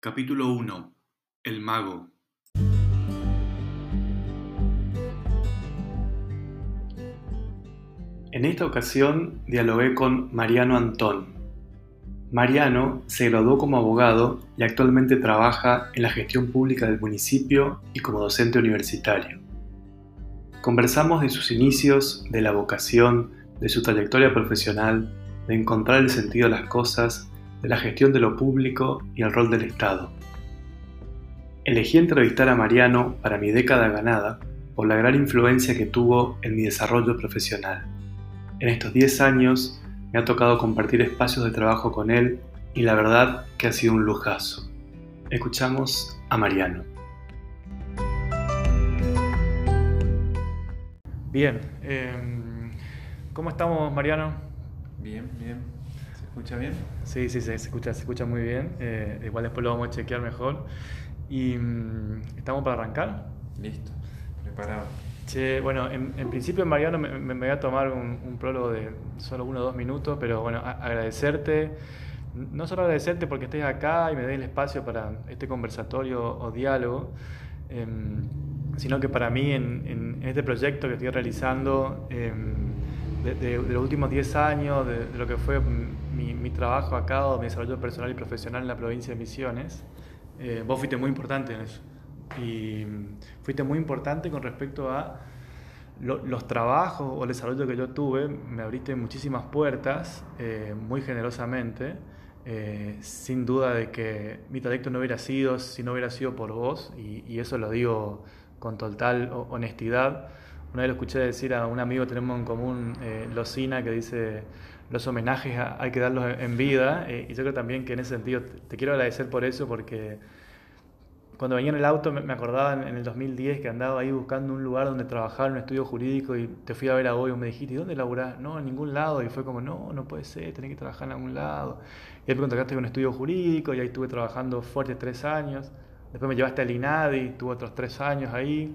Capítulo 1 El mago En esta ocasión dialogué con Mariano Antón. Mariano se graduó como abogado y actualmente trabaja en la gestión pública del municipio y como docente universitario. Conversamos de sus inicios, de la vocación, de su trayectoria profesional, de encontrar el sentido de las cosas, de la gestión de lo público y el rol del Estado. Elegí entrevistar a Mariano para mi década ganada por la gran influencia que tuvo en mi desarrollo profesional. En estos 10 años me ha tocado compartir espacios de trabajo con él y la verdad que ha sido un lujazo. Escuchamos a Mariano. Bien, em, ¿cómo estamos Mariano? Bien, bien. ¿Se escucha bien? Sí, sí, se, escucha, se escucha muy bien. Eh, igual después lo vamos a chequear mejor. ¿Y mm, estamos para arrancar? Listo, preparado. Che, bueno, en, principio Mariano me, voy a tomar un, prólogo de solo uno o dos minutos, pero bueno, agradecerte, no solo agradecerte porque estés acá y me des el espacio para este conversatorio o diálogo, em, sino que para mí en, este proyecto que estoy realizando, em, de, los últimos 10 años, de, lo que fue mi, mi trabajo acá, o mi desarrollo personal y profesional en la provincia de Misiones, eh, vos fuiste muy importante en eso. Y fuiste muy importante con respecto a los trabajos o el desarrollo que yo tuve. Me abriste muchísimas puertas, eh, muy generosamente. Eh, sin duda de que mi trayecto no hubiera sido si no hubiera sido por vos, y, eso lo digo con total honestidad. Una vez lo escuché decir a un amigo tenemos en común, eh, Locina, que dice, los homenajes hay que darlos en vida, y yo creo también que en ese sentido te quiero agradecer por eso, porque cuando venía en el auto me acordaba en el 2010 que andaba ahí buscando un lugar donde trabajar un estudio jurídico y te fui a ver a hoy y me dijiste, ¿y dónde laburás? No, en ningún lado. Y fue como, no, no puede ser, tenés que trabajar en algún lado. Y después contactaste con un estudio jurídico y ahí estuve trabajando fuerte tres años. Después me llevaste al INADI, tuve otros tres años ahí.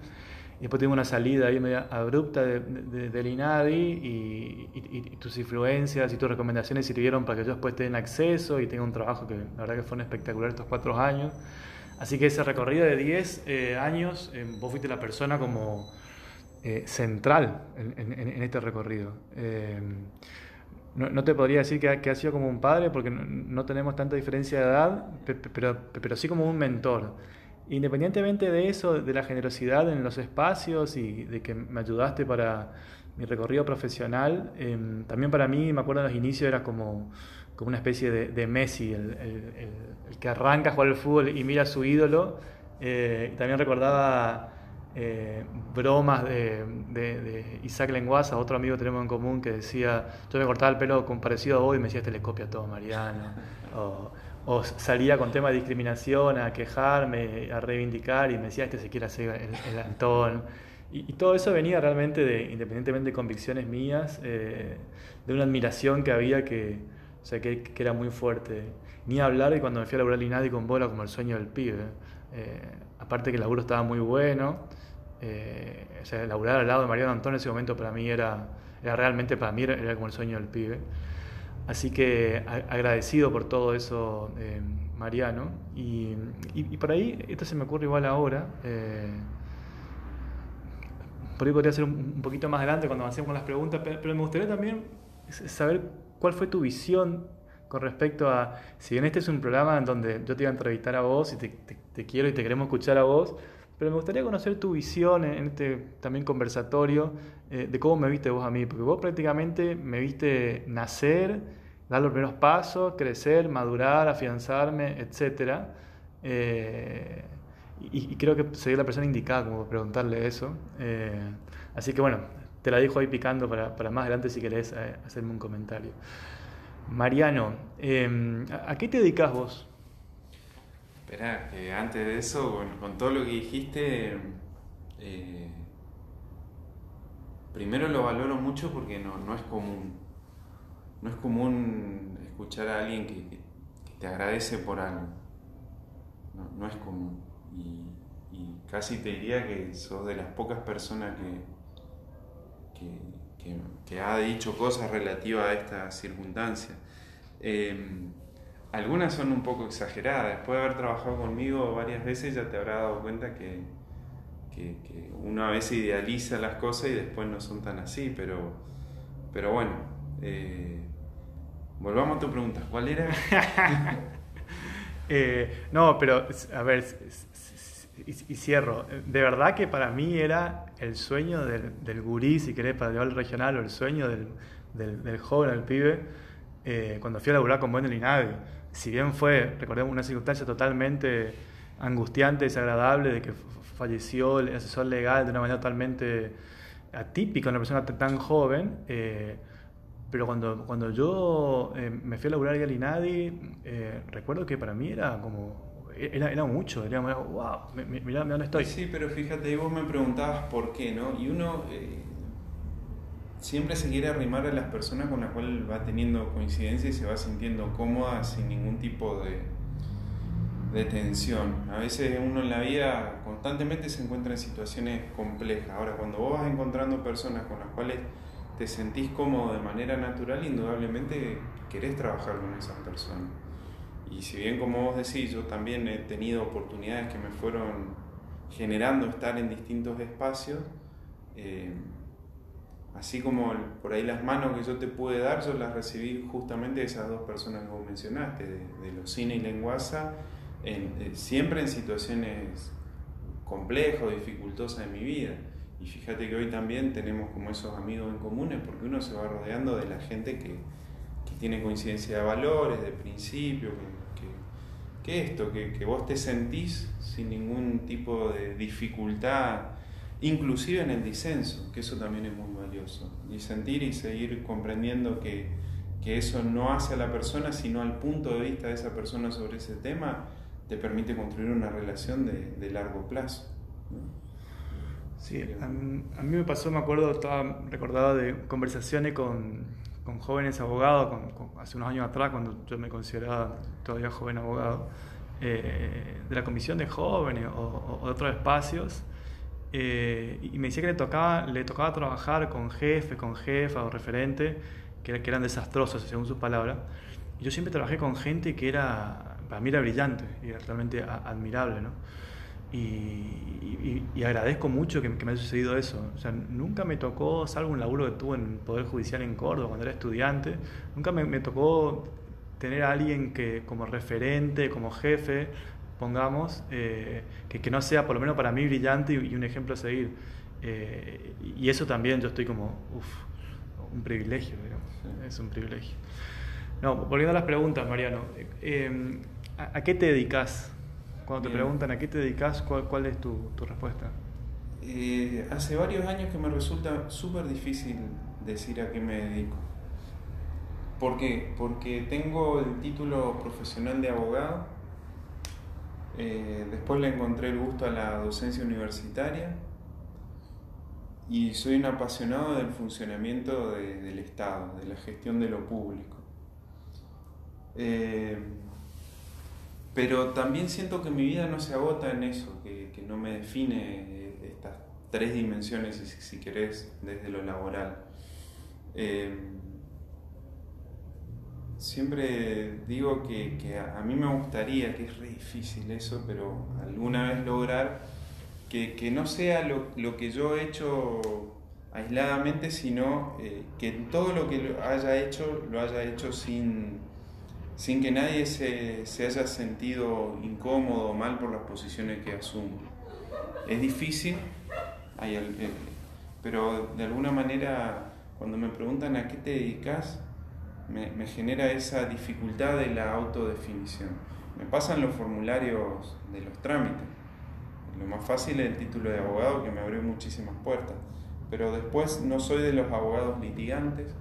Y después tuve una salida media abrupta de, del INADI y, y, tus influencias y tus recomendaciones sirvieron para que yo después tenga acceso y tenga un trabajo que la verdad que fue espectacular estos cuatro años. Así que ese recorrido de 10 eh, años, eh, vos fuiste la persona como eh, central en, este recorrido. No, te podría decir que ha, sido como un padre porque no, tenemos tanta diferencia de edad, pero, pero, sí como un mentor. Independientemente de eso, de la generosidad en los espacios y de que me ayudaste para mi recorrido profesional, em, también para mí, me acuerdo en los inicios, era como como una especie de, Messi, el, que arranca a jugar al fútbol y mira a su ídolo. Eh, también recordaba eh, bromas de, Isaac Lenguaza, otro amigo que tenemos en común, que decía, yo me cortaba el pelo con parecido a vos y me decía, este le copia todo Mariano. Salía con tema de discriminación a quejarme, a reivindicar y me decía, este se quiere hacer el, Antón. Y, todo eso venía realmente de, independientemente de convicciones mías, eh, de una admiración que había que, o sea, que, era muy fuerte. Ni hablar de cuando me fui a laburar Inadi con bola como el sueño del pibe. Eh, aparte que el laburo estaba muy bueno. Eh, o sea, laburar al lado de Mariano Antón en ese momento para mí era, era realmente, para mí era, como el sueño del pibe. Así que agradecido por todo eso, eh, Mariano. Y, y, por ahí, esto se me ocurre igual ahora. por ahí podría ser un, poquito más adelante cuando avancemos con las preguntas, pero me gustaría también saber ¿Cuál fue tu visión con respecto a, si bien este es un programa en donde yo te iba a entrevistar a vos y te, quiero y te queremos escuchar a vos, pero me gustaría conocer tu visión en este también conversatorio eh, de cómo me viste vos a mí, porque vos prácticamente me viste nacer, dar los primeros pasos, crecer, madurar, afianzarme, etc. Eh, y, creo que sería la persona indicada como preguntarle eso. Eh, así que bueno, te la dejo ahí picando para, para más adelante si querés hacerme un comentario. Mariano, ¿a qué te dedicas vos? Espera, que antes de eso, con, todo lo que dijiste, eh, primero lo valoro mucho porque no, no, es común. No es común escuchar a alguien que, te agradece por algo. No, no es común. Y, casi te diría que sos de las pocas personas que, que, ha dicho cosas relativas a esta circunstancia. Em, algunas son un poco exageradas. Después de haber trabajado conmigo varias veces ya te habrás dado cuenta que, uno a veces idealiza las cosas y después no son tan así, pero, pero bueno. Eh, volvamos a tu pregunta. ¿Cuál era? Eh, no, pero a ver, y, cierro. De verdad que para mí era el sueño del, del gurí, si querés, para llevar el regional, o el sueño del, del, joven, del pibe, eh, cuando fui a laburar con Bueno Linavi. Si bien fue, recordemos, una circunstancia totalmente angustiante, desagradable, de que falleció el asesor legal de una manera totalmente atípica, una persona tan joven, eh, pero cuando, cuando yo eh, me fui a laburar a Linadi, recuerdo que para mí era como era, era mucho, era wow, mirá, dónde estoy. Sí, pero fíjate, vos me preguntabas por qué, ¿no? Y uno siempre se quiere arrimar a las personas con las cuales va teniendo coincidencia y se va sintiendo cómoda sin ningún tipo de, de tensión. A veces uno en la vida constantemente se encuentra en situaciones complejas. Ahora, cuando vos vas encontrando personas con las cuales te sentís cómodo de manera natural, indudablemente querés trabajar con esas personas. Y si bien como vos decís, yo también he tenido oportunidades que me fueron generando estar en distintos espacios, eh, Así como por ahí las manos que yo te pude dar, yo las recibí justamente de esas dos personas que vos mencionaste, de, los cine y lenguaza, eh, siempre en situaciones complejas dificultosas en mi vida. Y fíjate que hoy también tenemos como esos amigos en comunes, porque uno se va rodeando de la gente que, tiene coincidencia de valores, de principios, que, que, esto, que, que vos te sentís sin ningún tipo de dificultad inclusive en el disenso, que eso también es muy Y sentir y seguir comprendiendo que, que, eso no hace a la persona, sino al punto de vista de esa persona sobre ese tema, te permite construir una relación de, de largo plazo. Sí, a mí, me pasó, me acuerdo, estaba recordado de conversaciones con, con jóvenes abogados, hace unos años atrás, cuando yo me consideraba todavía joven abogado, eh, de la comisión de jóvenes o, o de otros espacios, eh, y me decía que le tocaba, le tocaba trabajar con jefe, con jefa o referente, que, que eran desastrosos, según sus palabras. Y yo siempre trabajé con gente que era, para mí era brillante y era realmente admirable, ¿no? Y, y, agradezco mucho que, me haya sucedido eso. O sea, nunca me tocó, salvo un laburo que tuve en Poder Judicial en Córdoba cuando era estudiante, nunca me, me tocó tener a alguien que como referente, como jefe, pongamos, eh, que, no sea por lo menos para mí brillante y, un ejemplo a seguir. Eh, y eso también yo estoy como, uff, un privilegio, digamos, es un privilegio. No, volviendo a las preguntas, Mariano, eh, ¿a, qué te dedicas? Cuando te preguntan a qué te dedicas, ¿cuál, cuál es tu, tu respuesta? hace varios años que me resulta súper difícil decir a qué me dedico. ¿Por qué? Porque tengo el título profesional de abogado, eh, después le encontré el gusto a la docencia universitaria y soy un apasionado del funcionamiento del Estado, de la gestión de lo público. Eh, pero también siento que mi vida no se agota en eso, que, no me define eh, estas tres dimensiones, si, si querés, desde lo laboral siempre digo que, que, a mí me gustaría, que es difícil eso, pero alguna vez lograr que, que no sea lo, lo, que yo he hecho aisladamente, sino eh, que todo lo que haya hecho lo haya hecho sin, sin que nadie se, se haya sentido incómodo o mal por las posiciones que asumo. Es difícil, eh, pero de alguna manera cuando me preguntan a qué te dedicas, me, genera esa dificultad de la autodefinición. Me pasan los formularios de los trámites. Lo más fácil es el título de abogado que me abrió muchísimas puertas. Pero después no soy de los abogados litigantes.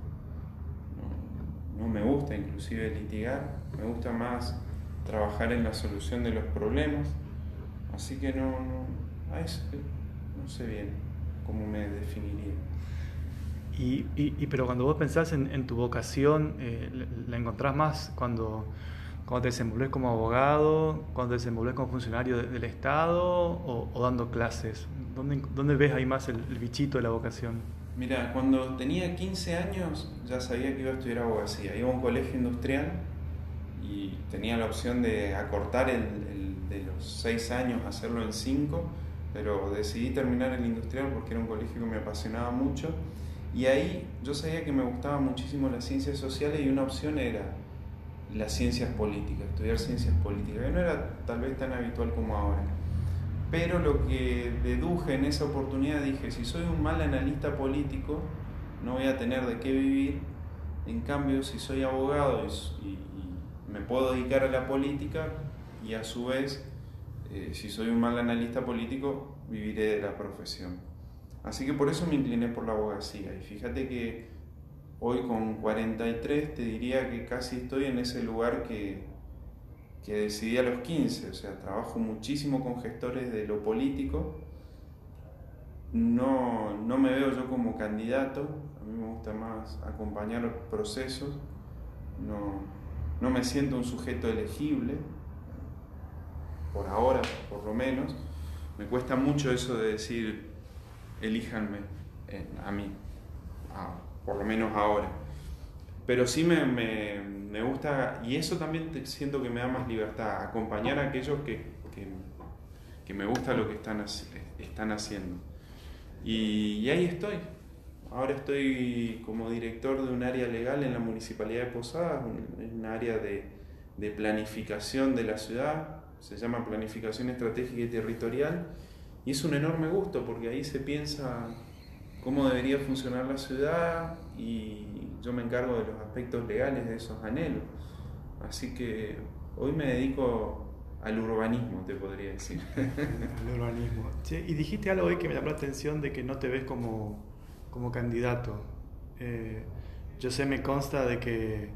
No, me gusta inclusive litigar. Me gusta más trabajar en la solución de los problemas. Así que no, no, no sé bien cómo me definiría. Y, y, pero cuando vos pensás en, en tu vocación, eh, ¿la encontrás más cuando, cuando te desenvolves como abogado, cuando te desenvolves como funcionario del Estado o, o, dando clases? ¿Dónde, ¿Dónde, ves ahí más el, bichito de la vocación? Mira, cuando tenía 15 años ya sabía que iba a estudiar abogacía. Iba a un colegio industrial y tenía la opción de acortar el, el de los seis años, hacerlo en cinco, pero decidí terminar el industrial porque era un colegio que me apasionaba mucho y ahí yo sabía que me gustaban muchísimo las ciencias sociales y una opción era las ciencias políticas, estudiar ciencias políticas, que no era tal vez tan habitual como ahora. Pero lo que deduje en esa oportunidad dije, si soy un mal analista político, no voy a tener de qué vivir. En cambio, si soy abogado y, me puedo dedicar a la política y a su vez, eh, si soy un mal analista político, viviré de la profesión. Así que por eso me incliné por la abogacía. Y fíjate que hoy con 43 te diría que casi estoy en ese lugar que, que decidí a los 15. O sea, trabajo muchísimo con gestores de lo político. No, no me veo yo como candidato. A mí me gusta más acompañar los procesos. No, no me siento un sujeto elegible. Por ahora, por lo menos. Me cuesta mucho eso de decir elíjanme eh, a mí, por lo menos ahora. Pero sí me, me, gusta, y eso también siento que me da más libertad, acompañar a aquellos que, que, que me gusta lo que están, están haciendo. Y, y, ahí estoy. Ahora estoy como director de un área legal en la Municipalidad de Posadas, un, un área de, de planificación de la ciudad, se llama Planificación Estratégica y Territorial y es un enorme gusto porque ahí se piensa cómo debería funcionar la ciudad y yo me encargo de los aspectos legales de esos anhelos. Así que hoy me dedico al urbanismo, te podría decir. al urbanismo. y dijiste algo hoy que me llamó la atención de que no te ves como, como candidato. Eh, yo sé, me consta de que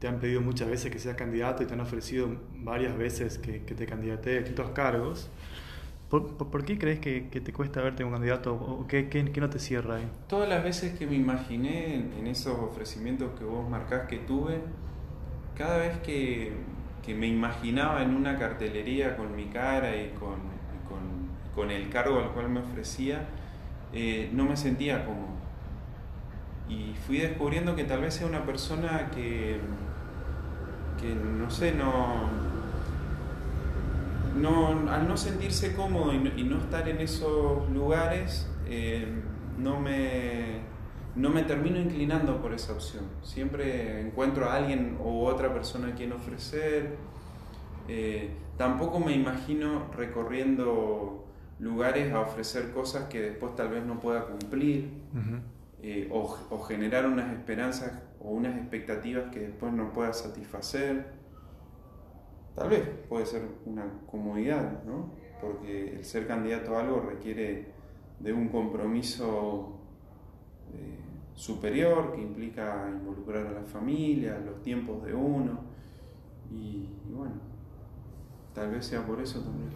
te han pedido muchas veces que seas candidato y te han ofrecido varias veces que, te candidate a distintos cargos. ¿Por, qué crees que, te cuesta verte un candidato o qué, no te cierra ahí? Todas las veces que me imaginé en, esos ofrecimientos que vos marcás que tuve, cada vez que, me imaginaba en una cartelería con mi cara y con, el cargo al cual me ofrecía, eh, no me sentía cómodo. Y fui descubriendo que tal vez sea una persona que, que no sé, no no, al no sentirse cómodo y no, estar en esos lugares, eh, no, me, no me termino inclinando por esa opción. Siempre encuentro a alguien o otra persona a quien ofrecer. Eh, tampoco me imagino recorriendo lugares a ofrecer cosas que después tal vez no pueda cumplir eh, o, o generar unas esperanzas o unas expectativas que después no pueda satisfacer. Tal vez puede ser una comodidad, ¿no? Porque el ser candidato a algo requiere de un compromiso eh, superior que implica involucrar a la familia, los tiempos de uno. Y, bueno, tal vez sea por eso también.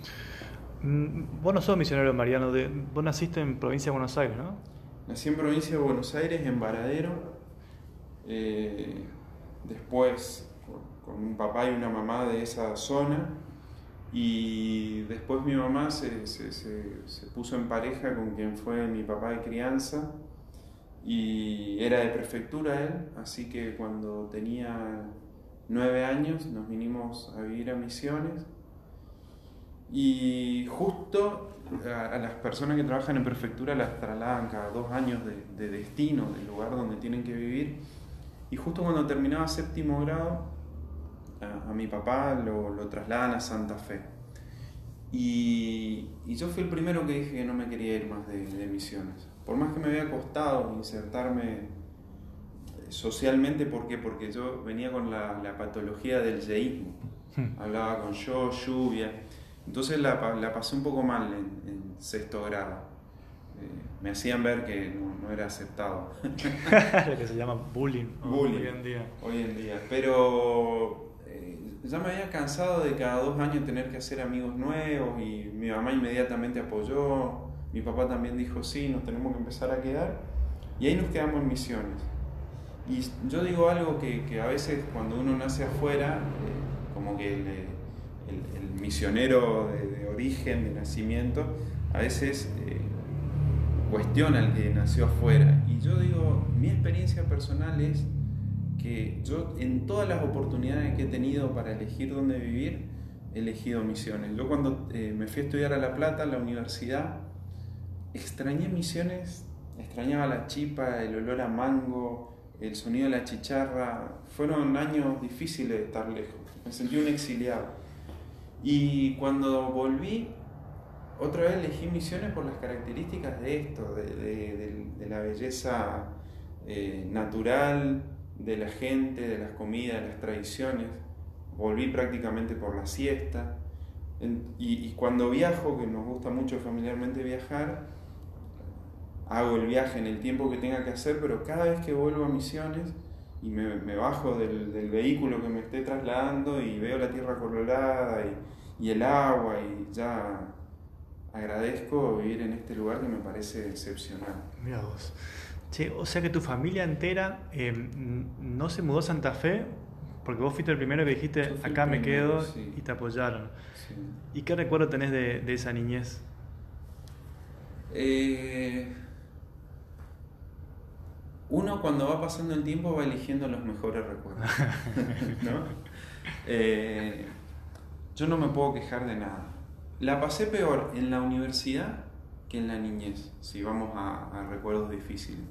Mm, vos no sos misionero mariano, de, vos naciste en provincia de Buenos Aires, ¿no? Nací en provincia de Buenos Aires, en Varadero. Eh, después con un papá y una mamá de esa zona. Y después mi mamá se, se, se, puso en pareja con quien fue mi papá de crianza y era de prefectura él, así que cuando tenía nueve años nos vinimos a vivir a Misiones y justo a, las personas que trabajan en prefectura las trasladan cada dos años de, de destino, del lugar donde tienen que vivir y justo cuando terminaba séptimo grado a, mi papá lo, lo, trasladan a Santa Fe. Y, y, yo fui el primero que dije que no me quería ir más de, de misiones. Por más que me había costado insertarme socialmente, ¿por qué? Porque yo venía con la, la patología del yeísmo. Hmm. Hablaba con yo, lluvia. Entonces la, la pasé un poco mal en, en sexto grado. Eh, me hacían ver que no, no era aceptado. Lo que se llama bullying, bullying hoy en día. Hoy en día. Pero ya me había cansado de cada dos años tener que hacer amigos nuevos y mi mamá inmediatamente apoyó, mi papá también dijo sí, nos tenemos que empezar a quedar y ahí nos quedamos en misiones. Y yo digo algo que, que a veces cuando uno nace afuera, eh, como que el, misionero de, origen, de nacimiento, a veces eh, cuestiona al que nació afuera. Y yo digo, mi experiencia personal es que yo en todas las oportunidades que he tenido para elegir dónde vivir, he elegido Misiones. Yo cuando eh, me fui a estudiar a La Plata, a la universidad, extrañé Misiones, extrañaba la chipa, el olor a mango, el sonido de la chicharra. Fueron años difíciles de estar lejos, me sentí un exiliado. Y cuando volví, otra vez elegí Misiones por las características de esto, de, la belleza eh, natural, de la gente, de las comidas, de las tradiciones. Volví prácticamente por la siesta. y, cuando viajo, que nos gusta mucho familiarmente viajar, hago el viaje en el tiempo que tenga que hacer, pero cada vez que vuelvo a Misiones y me, bajo del, vehículo que me esté trasladando y veo la tierra colorada y, y el agua y ya agradezco vivir en este lugar que me parece excepcional. Mira. O sea que tu familia entera em, no se mudó a Santa Fe porque vos fuiste el primero que dijiste acá me quedo y te apoyaron. ¿Y qué recuerdo tenés de, de esa niñez? Eh, uno cuando va pasando el tiempo va eligiendo los mejores recuerdos. Eh, yo no me puedo quejar de nada. La pasé peor en la universidad que en la niñez, si vamos a, recuerdos difíciles.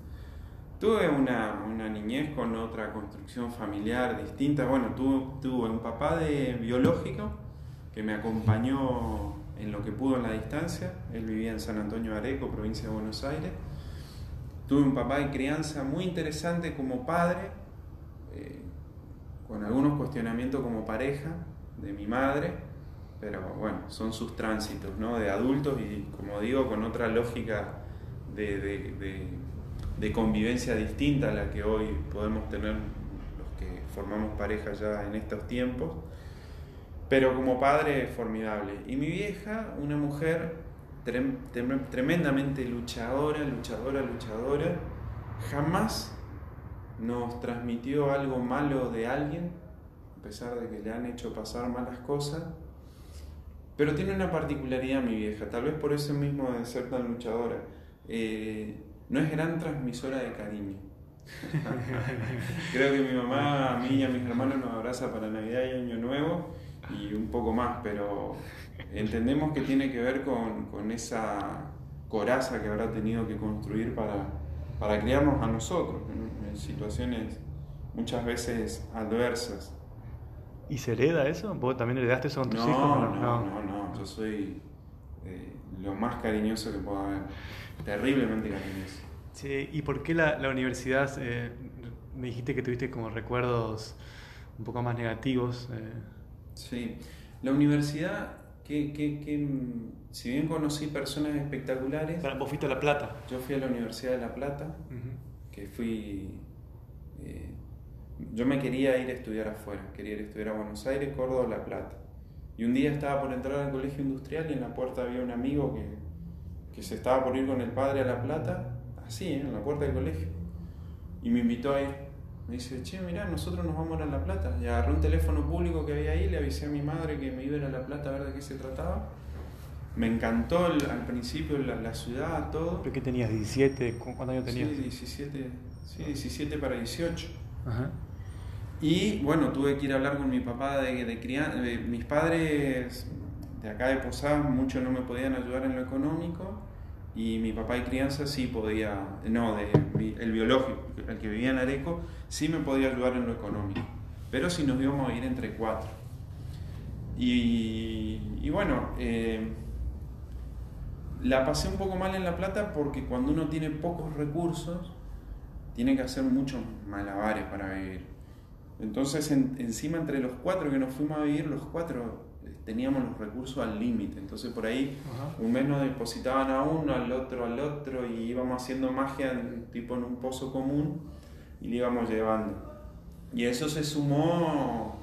Tuve una, niñez con otra construcción familiar distinta. Bueno, tuve, tuve un papá de biológico que me acompañó en lo que pudo en la distancia. Él vivía en San Antonio Areco, provincia de Buenos Aires. Tuve un papá de crianza muy interesante como padre, eh, con algunos cuestionamientos como pareja de mi madre pero bueno, son sus tránsitos, ¿no? De adultos y, como digo, con otra lógica de, convivencia distinta a la que hoy podemos tener los que formamos pareja ya en estos tiempos. Pero como padre, formidable. Y mi vieja, una mujer tremendamente luchadora, luchadora, luchadora, jamás nos transmitió algo malo de alguien, a pesar de que le han hecho pasar malas cosas, pero tiene una particularidad mi vieja, tal vez por eso mismo de ser tan luchadora. Eh, no es gran transmisora de cariño. Creo que mi mamá, a mí y a mis hermanos nos abraza para Navidad y Año Nuevo y un poco más, pero entendemos que tiene que ver con, esa coraza que habrá tenido que construir para, para criarnos a nosotros en situaciones muchas veces adversas. ¿Y se hereda eso? ¿Vos también heredaste eso con tus hijos? No, no, no, no, yo soy eh, lo más cariñoso que puedo haber, terriblemente cariñoso. Sí, ¿y por qué la, la universidad, eh, me dijiste que tuviste como recuerdos un poco más negativos? Eh? Sí, la universidad, que, que, que, si bien conocí personas espectaculares... ¿Vos fuiste a La Plata? Yo fui a la Universidad de La Plata, que fui yo me quería ir a estudiar afuera, quería ir a estudiar a Buenos Aires, Córdoba, La Plata. Y un día estaba por entrar al colegio industrial y en la puerta había un amigo que, que se estaba por ir con el padre a La Plata, así, ¿eh? en la puerta del colegio. Y me invitó a ir. Me dice, che, mirá, nosotros nos vamos a La Plata. Y agarré un teléfono público que había ahí, le avisé a mi madre que me iba a ir a La Plata a ver de qué se trataba. Me encantó al principio la, la, ciudad, todo. ¿Pero qué tenías? ¿17? ¿Cuántos años tenías? Sí, 17, sí, 17 para 18. Ajá. Y bueno, tuve que ir a hablar con mi papá de, de crianza. mis padres de acá de Posadas mucho no me podían ayudar en lo económico y mi papá de crianza sí podía, no, de, el biológico, el que vivía en Areco, sí me podía ayudar en lo económico. Pero si nos íbamos a ir entre cuatro. Y, y bueno, eh, la pasé un poco mal en La Plata porque cuando uno tiene pocos recursos, tiene que hacer muchos malabares para vivir. Entonces, encima entre los cuatro que nos fuimos a vivir, los cuatro teníamos los recursos al límite. Entonces, por ahí, un mes nos depositaban a uno, al otro, al otro, y íbamos haciendo magia tipo en un pozo común y le íbamos llevando. Y eso se sumó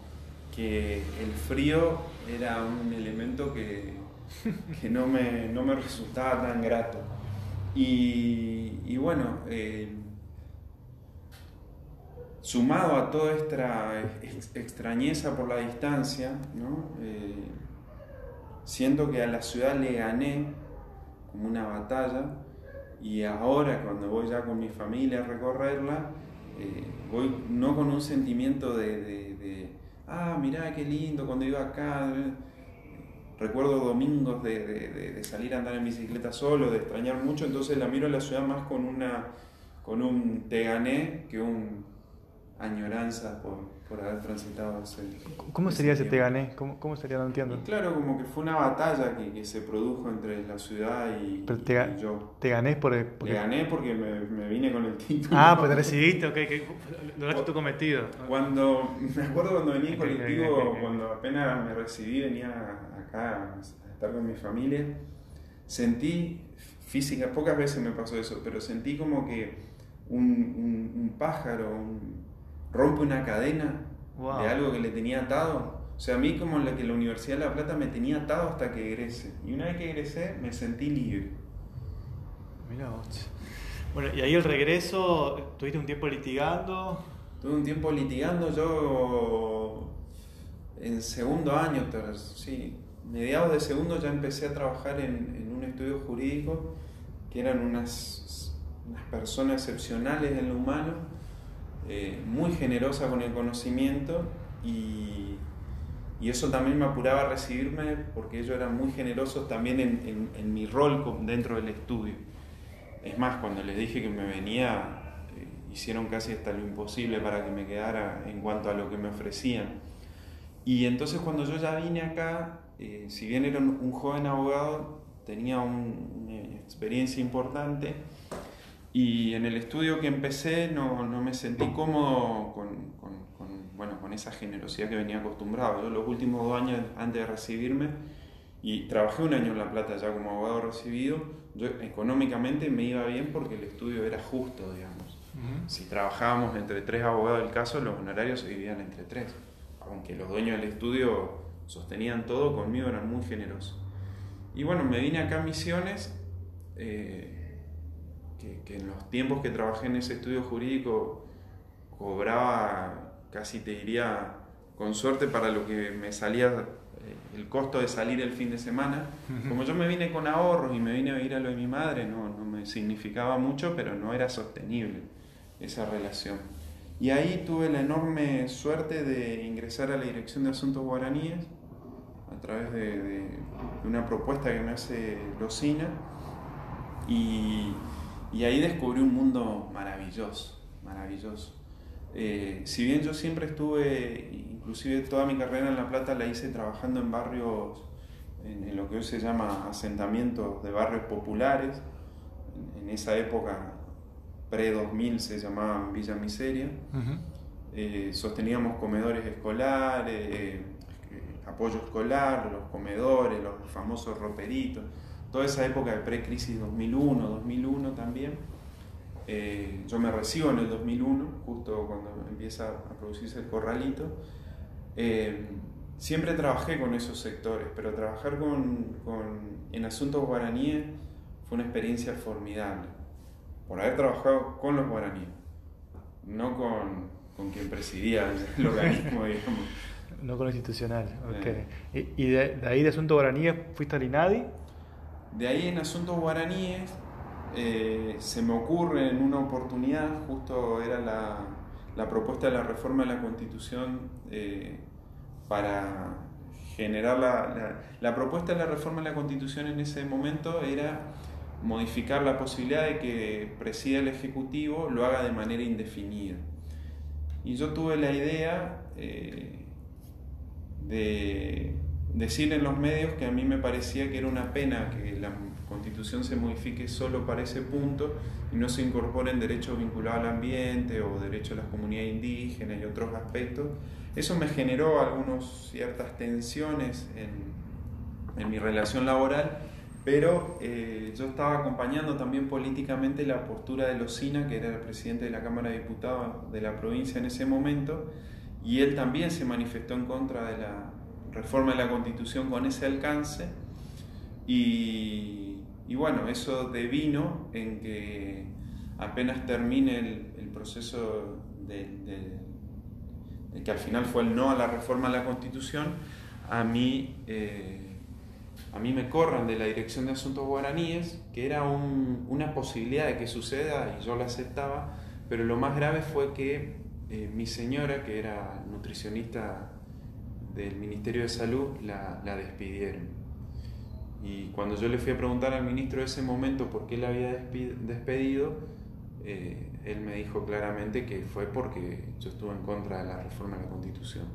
que el frío era un elemento que, que no, me, no, me, resultaba tan grato. Y, y bueno, eh, sumado a toda esta extrañeza por la distancia, eh, siento que a la ciudad le gané como una batalla y ahora cuando voy ya con mi familia a recorrerla, eh, voy no con un sentimiento de, ah, mirá qué lindo cuando iba acá. Recuerdo domingos de, salir a andar en bicicleta solo, de extrañar mucho, entonces la miro a la ciudad más con, una, con un te gané que un añoranza por, por haber transitado ese. ¿Cómo sería ese te gané? ¿Cómo, ¿Cómo, sería? No entiendo. claro, como que fue una batalla que, que se produjo entre la ciudad y, yo. ¿Te gané por, porque... Te gané porque me, me, vine con el título. Ah, pues te recibiste, ok, que lograste tu cometido. Cuando, me acuerdo cuando venía en colectivo, cuando apenas me recibí, venía acá a estar con mi familia, sentí física, pocas veces me pasó eso, pero sentí como que un, un, un pájaro, un rompe una cadena de algo que le tenía atado. O sea, a mí como la que la Universidad de La Plata me tenía atado hasta que egrese. Y una vez que egresé me sentí libre. Mira vos. Bueno, y ahí el regreso, ¿tuviste un tiempo litigando? Tuve un tiempo litigando, yo en segundo año, sí, mediados de segundo ya empecé a trabajar en, un estudio jurídico que eran unas, unas personas excepcionales en lo humano eh, muy generosa con el conocimiento y, y, eso también me apuraba a recibirme porque ellos eran muy generosos también en, en, mi rol dentro del estudio. Es más, cuando les dije que me venía, eh, hicieron casi hasta lo imposible para que me quedara en cuanto a lo que me ofrecían. Y entonces cuando yo ya vine acá, eh, si bien era un, joven abogado, tenía una experiencia importante y en el estudio que empecé no, no me sentí cómodo con, con, bueno, con esa generosidad que venía acostumbrado. Yo los últimos dos años antes de recibirme, y trabajé un año en La Plata ya como abogado recibido, yo económicamente me iba bien porque el estudio era justo, digamos. Si trabajábamos entre tres abogados del caso, los honorarios se dividían entre tres. Aunque los dueños del estudio sostenían todo, conmigo eran muy generosos. Y bueno, me vine acá a Misiones. Eh, que, en los tiempos que trabajé en ese estudio jurídico cobraba casi te diría con suerte para lo que me salía eh, el costo de salir el fin de semana. Como yo me vine con ahorros y me vine a ir a lo de mi madre, no, no me significaba mucho, pero no era sostenible esa relación. Y ahí tuve la enorme suerte de ingresar a la Dirección de Asuntos Guaraníes a través de, de una propuesta que me hace Locina. Y, y ahí descubrí un mundo maravilloso, maravilloso. Eh, si bien yo siempre estuve, inclusive toda mi carrera en La Plata la hice trabajando en barrios, en, lo que hoy se llama asentamientos de barrios populares, en, esa época pre-2000 se llamaban Villa Miseria, eh, sosteníamos comedores escolares, eh, apoyo escolar, los comedores, los famosos roperitos toda esa época de pre-crisis 2001, 2001 también. Eh, yo me recibo en el 2001, justo cuando empieza a producirse el corralito. Eh, siempre trabajé con esos sectores, pero trabajar con, en asuntos guaraníes fue una experiencia formidable, por haber trabajado con los guaraníes, no con, con quien presidía el organismo, digamos. No con lo institucional, ok. ¿Y, de, de, ahí de asuntos guaraníes fuiste al INADI? De ahí en asuntos guaraníes eh, se me ocurre en una oportunidad, justo era la, propuesta de la reforma de la Constitución eh, para generar la, la, propuesta de la reforma de la Constitución en ese momento era modificar la posibilidad de que presida el Ejecutivo lo haga de manera indefinida. Y yo tuve la idea eh, de decir en los medios que a mí me parecía que era una pena que la constitución se modifique solo para ese punto y no se incorporen derechos vinculados al ambiente o derechos de las comunidades indígenas y otros aspectos. Eso me generó algunas ciertas tensiones en, en mi relación laboral, pero eh, yo estaba acompañando también políticamente la postura de Locina, que era el presidente de la Cámara de Diputados de la provincia en ese momento, y él también se manifestó en contra de la, reforma de la constitución con ese alcance. Y, bueno, eso devino en que apenas termine el, proceso de, que al final fue el no a la reforma de la constitución, a mí, eh, a mí me corran de la Dirección de Asuntos Guaraníes, que era una posibilidad de que suceda y yo la aceptaba, pero lo más grave fue que eh, mi señora, que era nutricionista del Ministerio de Salud, la, la, despidieron. Y cuando yo le fui a preguntar al ministro de ese momento por qué la había despedido, eh, él me dijo claramente que fue porque yo estuve en contra de la reforma de la Constitución.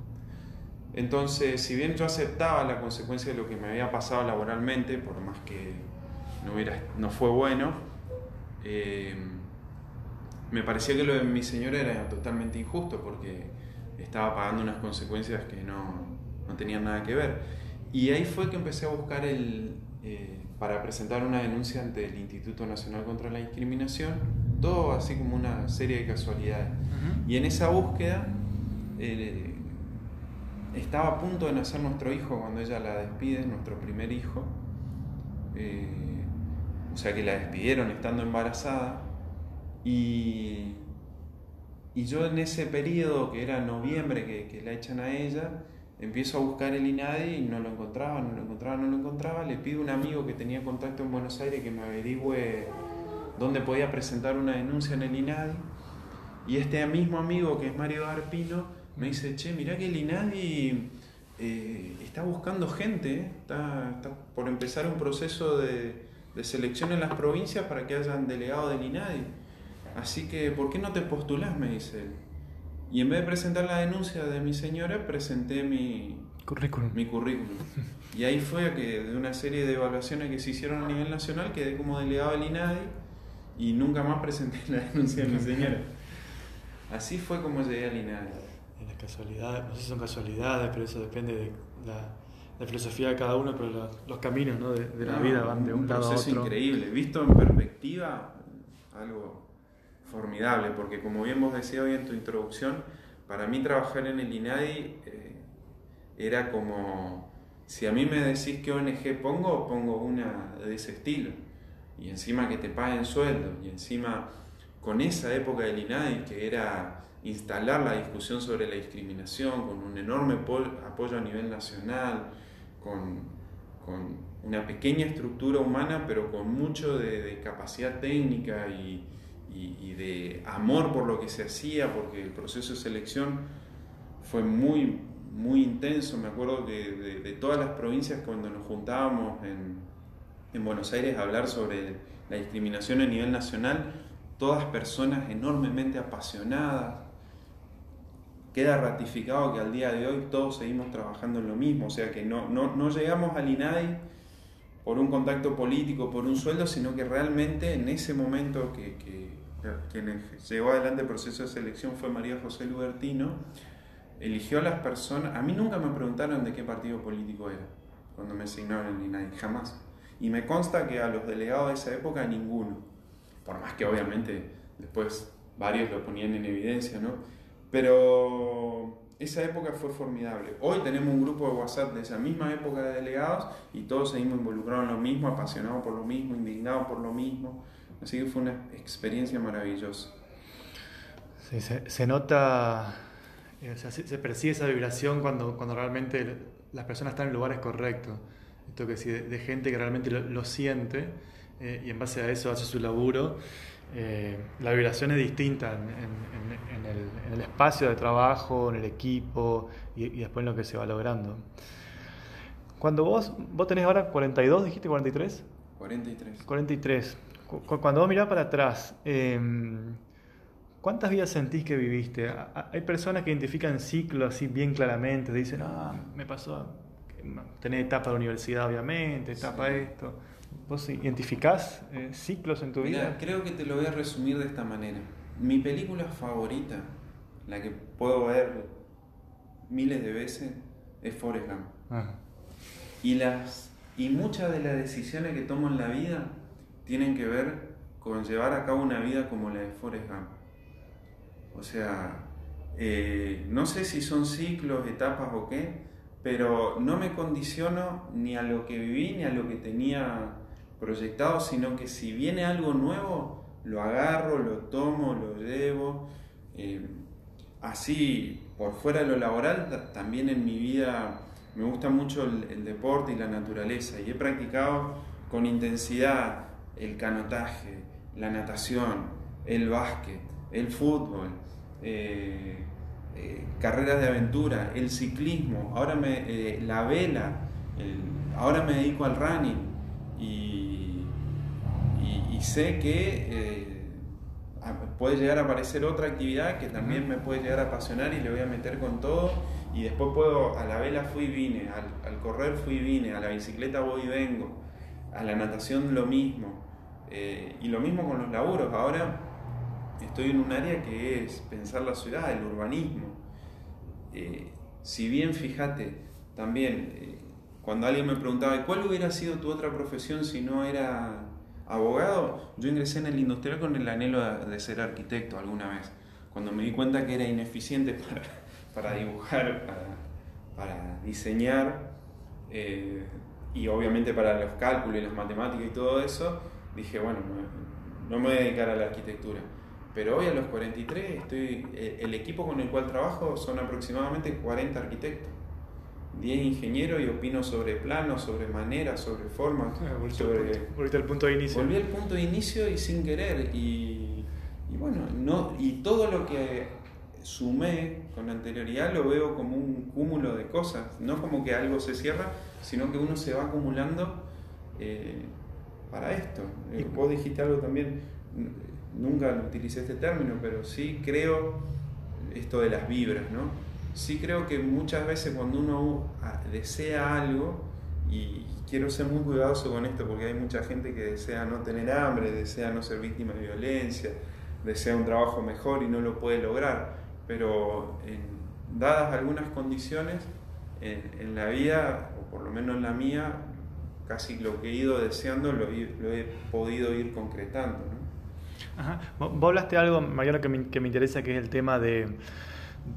Entonces, si bien yo aceptaba la consecuencia de lo que me había pasado laboralmente, por más que no, hubiera, no fue bueno, eh, me parecía que lo de mi señora era totalmente injusto porque estaba pagando unas consecuencias que no, no tenían nada que ver. Y ahí fue que empecé a buscar el, eh, para presentar una denuncia ante el Instituto Nacional contra la Discriminación, todo así como una serie de casualidades. Y en esa búsqueda eh, estaba a punto de nacer nuestro hijo cuando ella la despide, nuestro primer hijo. Eh, o sea que la despidieron estando embarazada. Y, y yo en ese periodo, que era noviembre, que, que la echan a ella, empiezo a buscar el INADI y no lo encontraba, no lo encontraba, no lo encontraba. Le pido a un amigo que tenía contacto en Buenos Aires que me averigüe dónde podía presentar una denuncia en el INADI. Y este mismo amigo, que es Mario Arpino, me dice, che, mirá que el INADI eh, está buscando gente, está, está, por empezar un proceso de, de, selección en las provincias para que hayan delegado del INADI. Así que, ¿por qué no te postulás? me dice él. Y en vez de presentar la denuncia de mi señora, presenté mi currículum. Mi currículum. Y ahí fue que de una serie de evaluaciones que se hicieron a nivel nacional quedé como delegado del INADI y nunca más presenté la denuncia de mi señora. Así fue como llegué al INADI. En las casualidades, no sé si son casualidades, pero eso depende de la, filosofía de cada uno, pero los caminos ¿no? de, de la vida van de un, lado a otro. Es increíble, visto en perspectiva, algo formidable, porque como bien vos decías hoy en tu introducción, para mí trabajar en el INADI eh, era como, si a mí me decís qué ONG pongo, pongo una de ese estilo, y encima que te paguen sueldo, y encima con esa época del INADI que era instalar la discusión sobre la discriminación, con un enorme apoyo a nivel nacional, con, con una pequeña estructura humana, pero con mucho de, de capacidad técnica y, y, de amor por lo que se hacía, porque el proceso de selección fue muy, muy intenso. Me acuerdo que de, todas las provincias cuando nos juntábamos en, en, Buenos Aires a hablar sobre la discriminación a nivel nacional, todas personas enormemente apasionadas. Queda ratificado que al día de hoy todos seguimos trabajando en lo mismo, o sea que no, no, no llegamos al INADI por un contacto político, por un sueldo, sino que realmente en ese momento que quien llevó adelante el proceso de selección fue María José Lubertino, eligió a las personas, a mí nunca me preguntaron de qué partido político era cuando me asignaron el INAI, jamás. Y me consta que a los delegados de esa época ninguno, por más que obviamente después varios lo ponían en evidencia, ¿no? Pero esa época fue formidable. Hoy tenemos un grupo de WhatsApp de esa misma época de delegados y todos seguimos involucrados en lo mismo, apasionados por lo mismo, indignados por lo mismo. Así que fue una experiencia maravillosa. Sí, se, nota, eh, o sea, se, percibe esa vibración cuando, cuando realmente las personas están en lugares correctos. Esto que sí, de, gente que realmente lo, siente eh, y en base a eso hace su laburo. Eh, la vibración es distinta en, el, espacio de trabajo, en el equipo y, y, después en lo que se va logrando. Cuando vos, vos tenés ahora 42, dijiste 43? 43. 43. Cuando vos mirás para atrás, em, ¿cuántas vidas sentís que viviste? Hay personas que identifican ciclos así bien claramente, dicen, ah, me pasó, tener etapa de universidad obviamente, etapa esto. ¿Vos identificás eh, ciclos en tu vida? Creo que te lo voy a resumir de esta manera. Mi película favorita, la que puedo ver miles de veces, es Forrest Gump. Y, las, y muchas de las decisiones que tomo en la vida tienen que ver con llevar a cabo una vida como la de Forrest Gump. O sea, eh, no sé si son ciclos, etapas o qué, pero no me condiciono ni a lo que viví ni a lo que tenía proyectado, sino que si viene algo nuevo, lo agarro, lo tomo, lo llevo. Eh, así, por fuera de lo laboral, también en mi vida me gusta mucho el deporte y la naturaleza y he practicado con intensidad el canotaje, la natación, el básquet, el fútbol, eh, eh, carreras de aventura, el ciclismo, ahora me, la vela, ahora me dedico al running y, y, sé que puede llegar a aparecer otra actividad que también me puede llegar a apasionar y le voy a meter con todo. Y después puedo, a la vela fui y vine, al, correr fui y vine, a la bicicleta voy y vengo, a la natación lo mismo. Eh, y lo mismo con los laburos. Ahora estoy en un área que es pensar la ciudad, el urbanismo. Eh, si bien, fíjate, también eh, cuando alguien me preguntaba, ¿cuál hubiera sido tu otra profesión si no era abogado? Yo ingresé en el industrial con el anhelo de ser arquitecto alguna vez. Cuando me di cuenta que era ineficiente para para dibujar, para, diseñar eh, y obviamente para los cálculos y las matemáticas y todo eso, dije, bueno, no, me voy a dedicar a la arquitectura. Pero hoy a los 43 estoy, eh, el equipo con el cual trabajo son aproximadamente 40 arquitectos. 10 ingenieros y opino sobre planos, sobre maneras, sobre formas. Ah, volví al punto de inicio. Volví al punto de inicio y sin querer. Y, y bueno, no, y todo lo que sumé con anterioridad lo veo como un cúmulo de cosas, no como que algo se cierra, sino que uno se va acumulando eh, para esto. Eh, vos dijiste algo también, nunca utilicé este término, pero sí creo esto de las vibras, ¿no? Sí creo que muchas veces cuando uno desea algo, y quiero ser muy cuidadoso con esto porque hay mucha gente que desea no tener hambre, desea no ser víctima de violencia, desea un trabajo mejor y no lo puede lograr pero dadas algunas condiciones en, la vida, o por lo menos en la mía, casi lo que he ido deseando lo, he podido ir concretando. ¿no? Ajá. Vos hablaste algo, mayor que me, que me interesa, que es el tema de,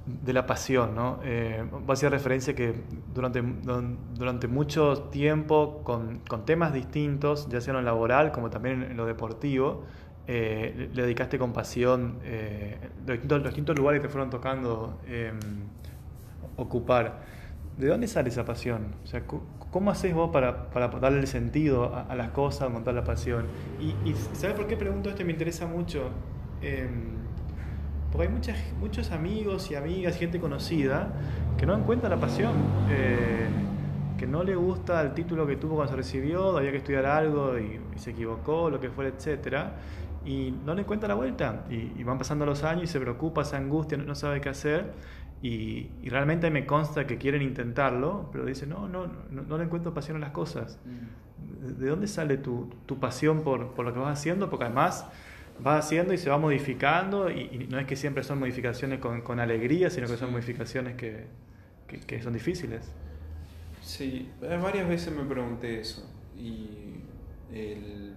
de la pasión. ¿no? Eh, vos referencia que durante, durante mucho tiempo, con, con temas distintos, ya sea en lo laboral como también en lo deportivo, eh, le dedicaste con pasión eh, los, distintos, lugares que te fueron tocando em, ocupar. ¿De dónde sale esa pasión? ¿Cómo haces vos para, para darle sentido a, las cosas, montar la pasión? Y, y, ¿sabes por qué pregunto esto? Me interesa mucho. Em, porque hay muchas, muchos amigos y amigas, gente conocida, que no encuentran la pasión. Eh, que no le gusta el título que tuvo cuando se recibió, había que estudiar algo y, y se equivocó, lo que fuera, etcétera y no le encuentra la vuelta. Y, van pasando los años y se preocupa, se angustia, no, sabe qué hacer. Y, realmente me consta que quieren intentarlo, pero dice no, no, no, le encuentro pasión a las cosas. Mm. ¿De dónde sale tu, tu pasión por, por, lo que vas haciendo? Porque además vas haciendo y se va modificando y, no es que siempre son modificaciones con, con alegría, sino que son modificaciones que, que, que, son difíciles. Sí, varias veces me pregunté eso y el,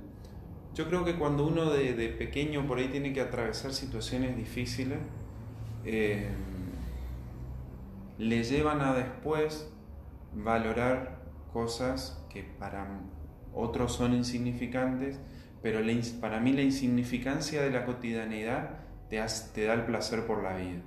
yo creo que cuando uno de, pequeño por ahí tiene que atravesar situaciones difíciles, eh, le llevan a después valorar cosas que para otros son insignificantes, pero para mí la insignificancia de la cotidianidad te, da el placer por la vida.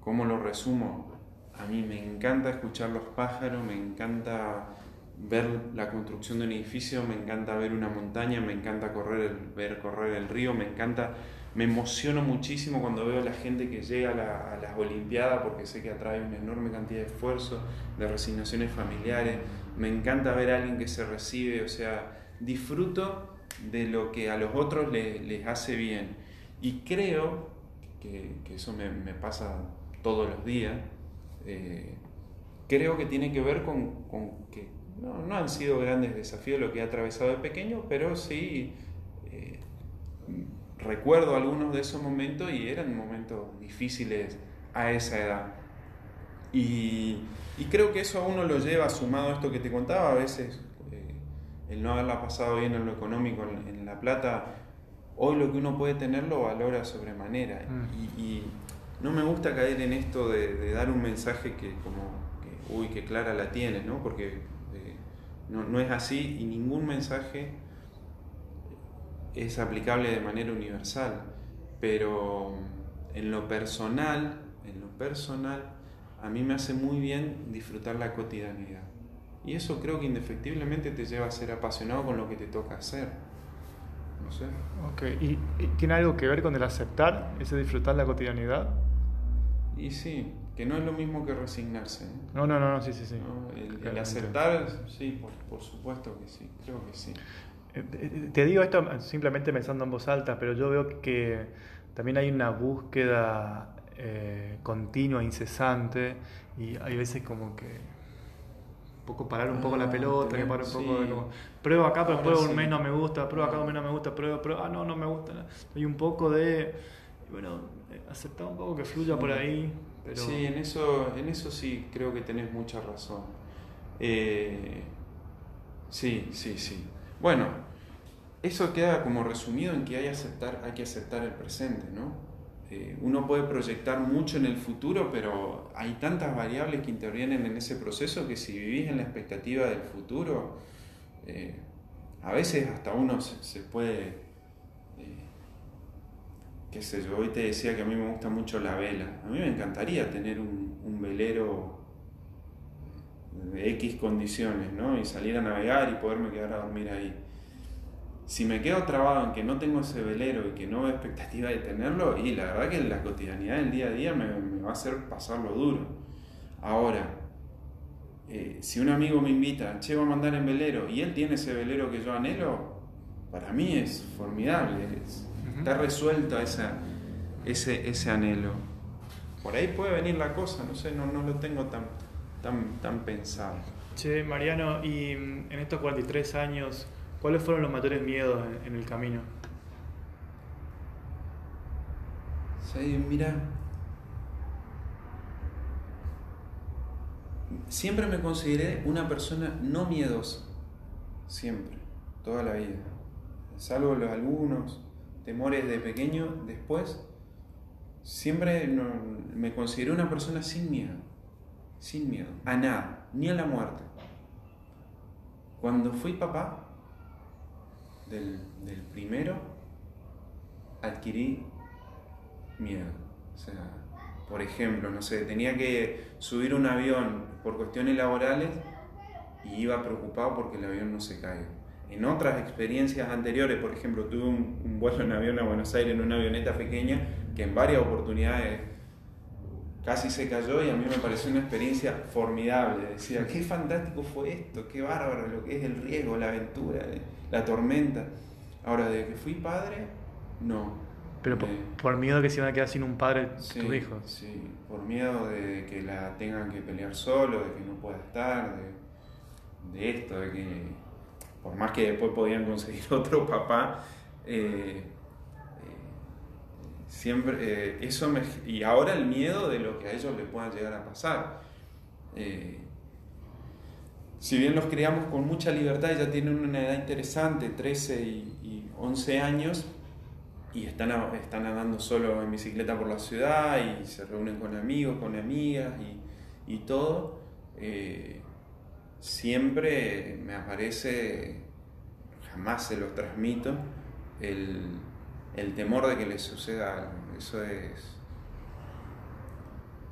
¿Cómo lo resumo? A mí me encanta escuchar los pájaros, me encanta ver la construcción de un edificio, me encanta ver una montaña, me encanta correr ver correr el río, me encanta, me emociono muchísimo cuando veo a la gente que llega a, las Olimpiadas porque sé que atrae una enorme cantidad de esfuerzo, de resignaciones familiares, me encanta ver a alguien que se recibe, o sea, disfruto de lo que a los otros les, hace bien. Y creo que, eso me, pasa todos los días, eh, creo que tiene que ver con, que no, no han sido grandes desafíos lo que he atravesado de pequeño, pero sí recuerdo algunos de esos momentos y eran momentos difíciles a esa edad. Y, creo que eso a uno lo lleva, sumado a esto que te contaba, a veces eh, el no haberla pasado bien en lo económico, en, La Plata, hoy lo que uno puede tener lo valora sobremanera. Mm. Y, no me gusta caer en esto de, dar un mensaje que como, que, uy, que clara la tienes, ¿no? Porque no, es así y ningún mensaje es aplicable de manera universal. Pero en lo personal, en lo personal, a mí me hace muy bien disfrutar la cotidianidad. Y eso creo que indefectiblemente te lleva a ser apasionado con lo que te toca hacer. no sé. Ok, ¿Y, tiene algo que ver con el aceptar, ese disfrutar la cotidianidad? Y sí, que no es lo mismo que resignarse. No, no, no, sí, sí, sí. El, aceptar, sí, por, supuesto que sí, creo que sí. Te digo esto simplemente pensando en voz alta, pero yo veo que también hay una búsqueda eh, continua, incesante, y hay veces como que un poco parar un poco la ah, pelota, que parar un poco de como, pruebo acá, pero después un mes no me gusta, pruebo acá un mes no me gusta, pruebo, pruebo, ah, no, no me gusta. Hay un poco de, bueno, aceptar un poco que fluya por ahí. Pero... Sí, en eso, en eso sí creo que tenés mucha razón. Eh, sí, sí, sí. Bueno, eso queda como resumido en que hay, que aceptar el presente, ¿no? Eh, uno puede proyectar mucho en el futuro, pero hay tantas variables que intervienen en ese proceso que si vivís en la expectativa del futuro, eh, a veces hasta uno se, puede, eh, qué sé yo, hoy te decía que a mí me gusta mucho la vela, a mí me encantaría tener un, velero X condiciones, ¿no? Y salir a navegar y poderme quedar a dormir ahí si me quedo trabado en que no tengo ese velero y que no veo expectativa de tenerlo, y la verdad que la cotidianidad del día a día me, va a hacer pasarlo duro. Ahora, eh, si un amigo me invita, che, a mandar en velero, y él tiene ese velero que yo anhelo, para mí es formidable, está resuelto esa, ese, ese anhelo. Por ahí puede venir la cosa, no sé, no, no lo tengo tan, tan, tan pensado. Che, Mariano, y en estos 43 años, ¿Cuáles fueron los mayores miedos en, el camino? Sí, mira, siempre me consideré una persona no miedosa, siempre, toda la vida, salvo los algunos temores de pequeño, después, siempre me consideré una persona sin miedo, sin miedo, a nada, ni a la muerte. Cuando fui papá, del, primero adquirí miedo. O sea, por ejemplo, no sé, tenía que subir un avión por cuestiones laborales y iba preocupado porque el avión no se caiga. En otras experiencias anteriores, por ejemplo, tuve un, un, vuelo en avión a Buenos Aires en una avioneta pequeña que en varias oportunidades casi se cayó y a mí me pareció una experiencia formidable. Decía, qué fantástico fue esto, qué bárbaro lo que es el riesgo, la aventura, la tormenta. Ahora, de que fui padre, no. Pero por, eh, miedo que se iban a quedar sin un padre sí, tus hijos. Sí, por miedo de que la tengan que pelear solo, de que no pueda estar, de, esto, de que por más que después podían conseguir otro papá, eh, Siempre, eh, eso y ahora el miedo de lo que a ellos les pueda llegar a pasar. Eh, si bien los criamos con mucha libertad, ya tienen una edad interesante, 13 y, 11 años, y están, están andando solo en bicicleta por la ciudad y se reúnen con amigos, con amigas y, todo, eh, siempre me aparece, jamás se los transmito, el, el temor de que les suceda algo. Eso es.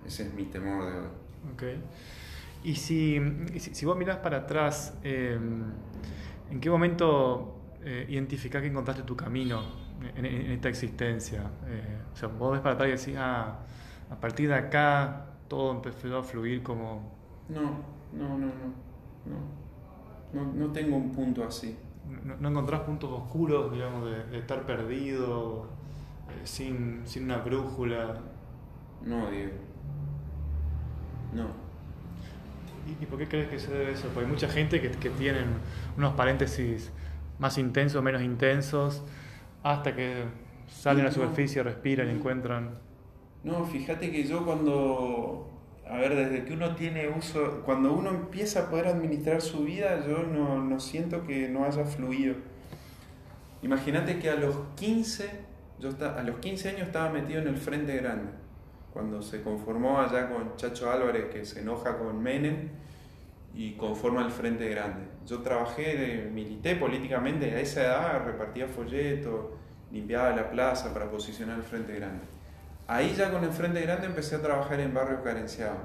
Ese es mi temor de hoy. Ok. Y si, si, vos mirás para atrás, em, ¿en qué momento eh, identificás que encontraste tu camino en, esta existencia? Eh, o sea, vos ves para atrás y decís, ah, a partir de acá todo empezó a fluir como. No, no, no, no. No, no, no tengo un punto así no, encontrás puntos oscuros, digamos, de, estar perdido, eh, sin, una brújula. No, Diego. No. ¿Y, por qué crees que se debe eso? Porque hay mucha gente que, que tienen unos paréntesis más intensos, menos intensos, hasta que salen a la superficie, respiran y encuentran. No, fíjate que yo cuando a ver, desde que uno tiene uso, cuando uno empieza a poder administrar su vida, yo no, siento que no haya fluido. Imagínate que a los 15, yo a los 15 años estaba metido en el Frente Grande, cuando se conformó allá con Chacho Álvarez, que se enoja con Menem y conforma el Frente Grande. Yo trabajé, milité políticamente a esa edad, repartía folletos, limpiaba la plaza para posicionar el Frente Grande. Ahí ya con el Frente Grande empecé a trabajar en barrio carenciado.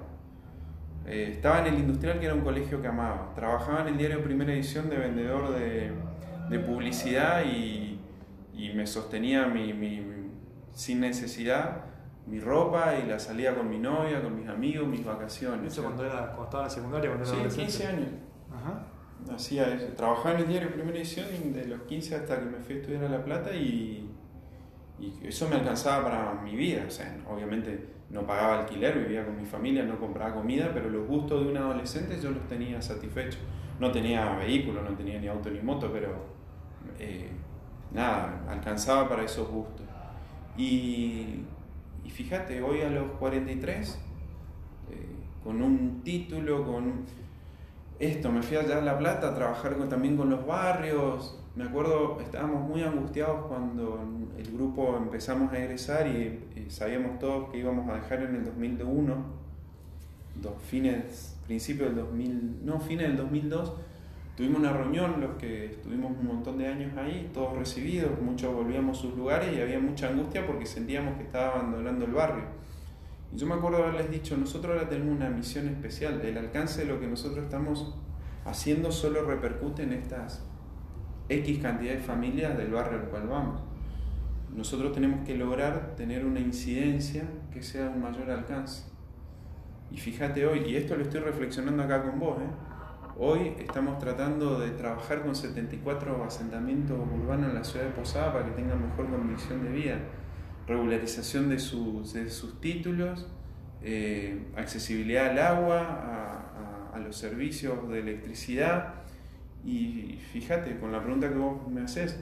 Eh, estaba en el Industrial, que era un colegio que amaba. Trabajaba en el diario Primera Edición de vendedor de, publicidad y, y me sostenía mi, mi, sin necesidad mi ropa y la salía con mi novia, con mis amigos, mis vacaciones. ¿Eso cuando, era, cuando estaba en la secundaria? Cuando sí, 15 años. Ajá. Hacía eso. Trabajaba en el diario Primera Edición de los 15 hasta que me fui a estudiar a La Plata y, y eso me alcanzaba para mi vida. Obviamente no pagaba alquiler, vivía con mi familia, no compraba comida, pero los gustos de un adolescente yo los tenía satisfechos. No tenía vehículo, no tenía ni auto ni moto, pero eh, nada, alcanzaba para esos gustos. Y, y fíjate, hoy a los 43, eh, con un título, con esto, me fui allá a La Plata a trabajar también con los barrios. Me acuerdo, estábamos muy angustiados cuando el grupo empezamos a egresar y, sabíamos todos que íbamos a dejar en el 2001, dos fines, principio del 2000, no, fines del 2002 Tuvimos una reunión, los que estuvimos un montón de años ahí, todos recibidos, muchos volvíamos a sus lugares y había mucha angustia porque sentíamos que estaba abandonando el barrio. Y yo me acuerdo haberles dicho, nosotros ahora tenemos una misión especial, el alcance de lo que nosotros estamos haciendo solo repercute en estas X cantidad de familias del barrio al cual vamos. Nosotros tenemos que lograr tener una incidencia que sea un mayor alcance. Y fíjate hoy, y esto lo estoy reflexionando acá con vos, ¿eh? Hoy estamos tratando de trabajar con 74 asentamientos urbanos en la ciudad de Posada para que tengan mejor condición de vida, regularización de sus, sus títulos, eh, accesibilidad al agua, a, los servicios de electricidad. Y fíjate, con la pregunta que vos me haces,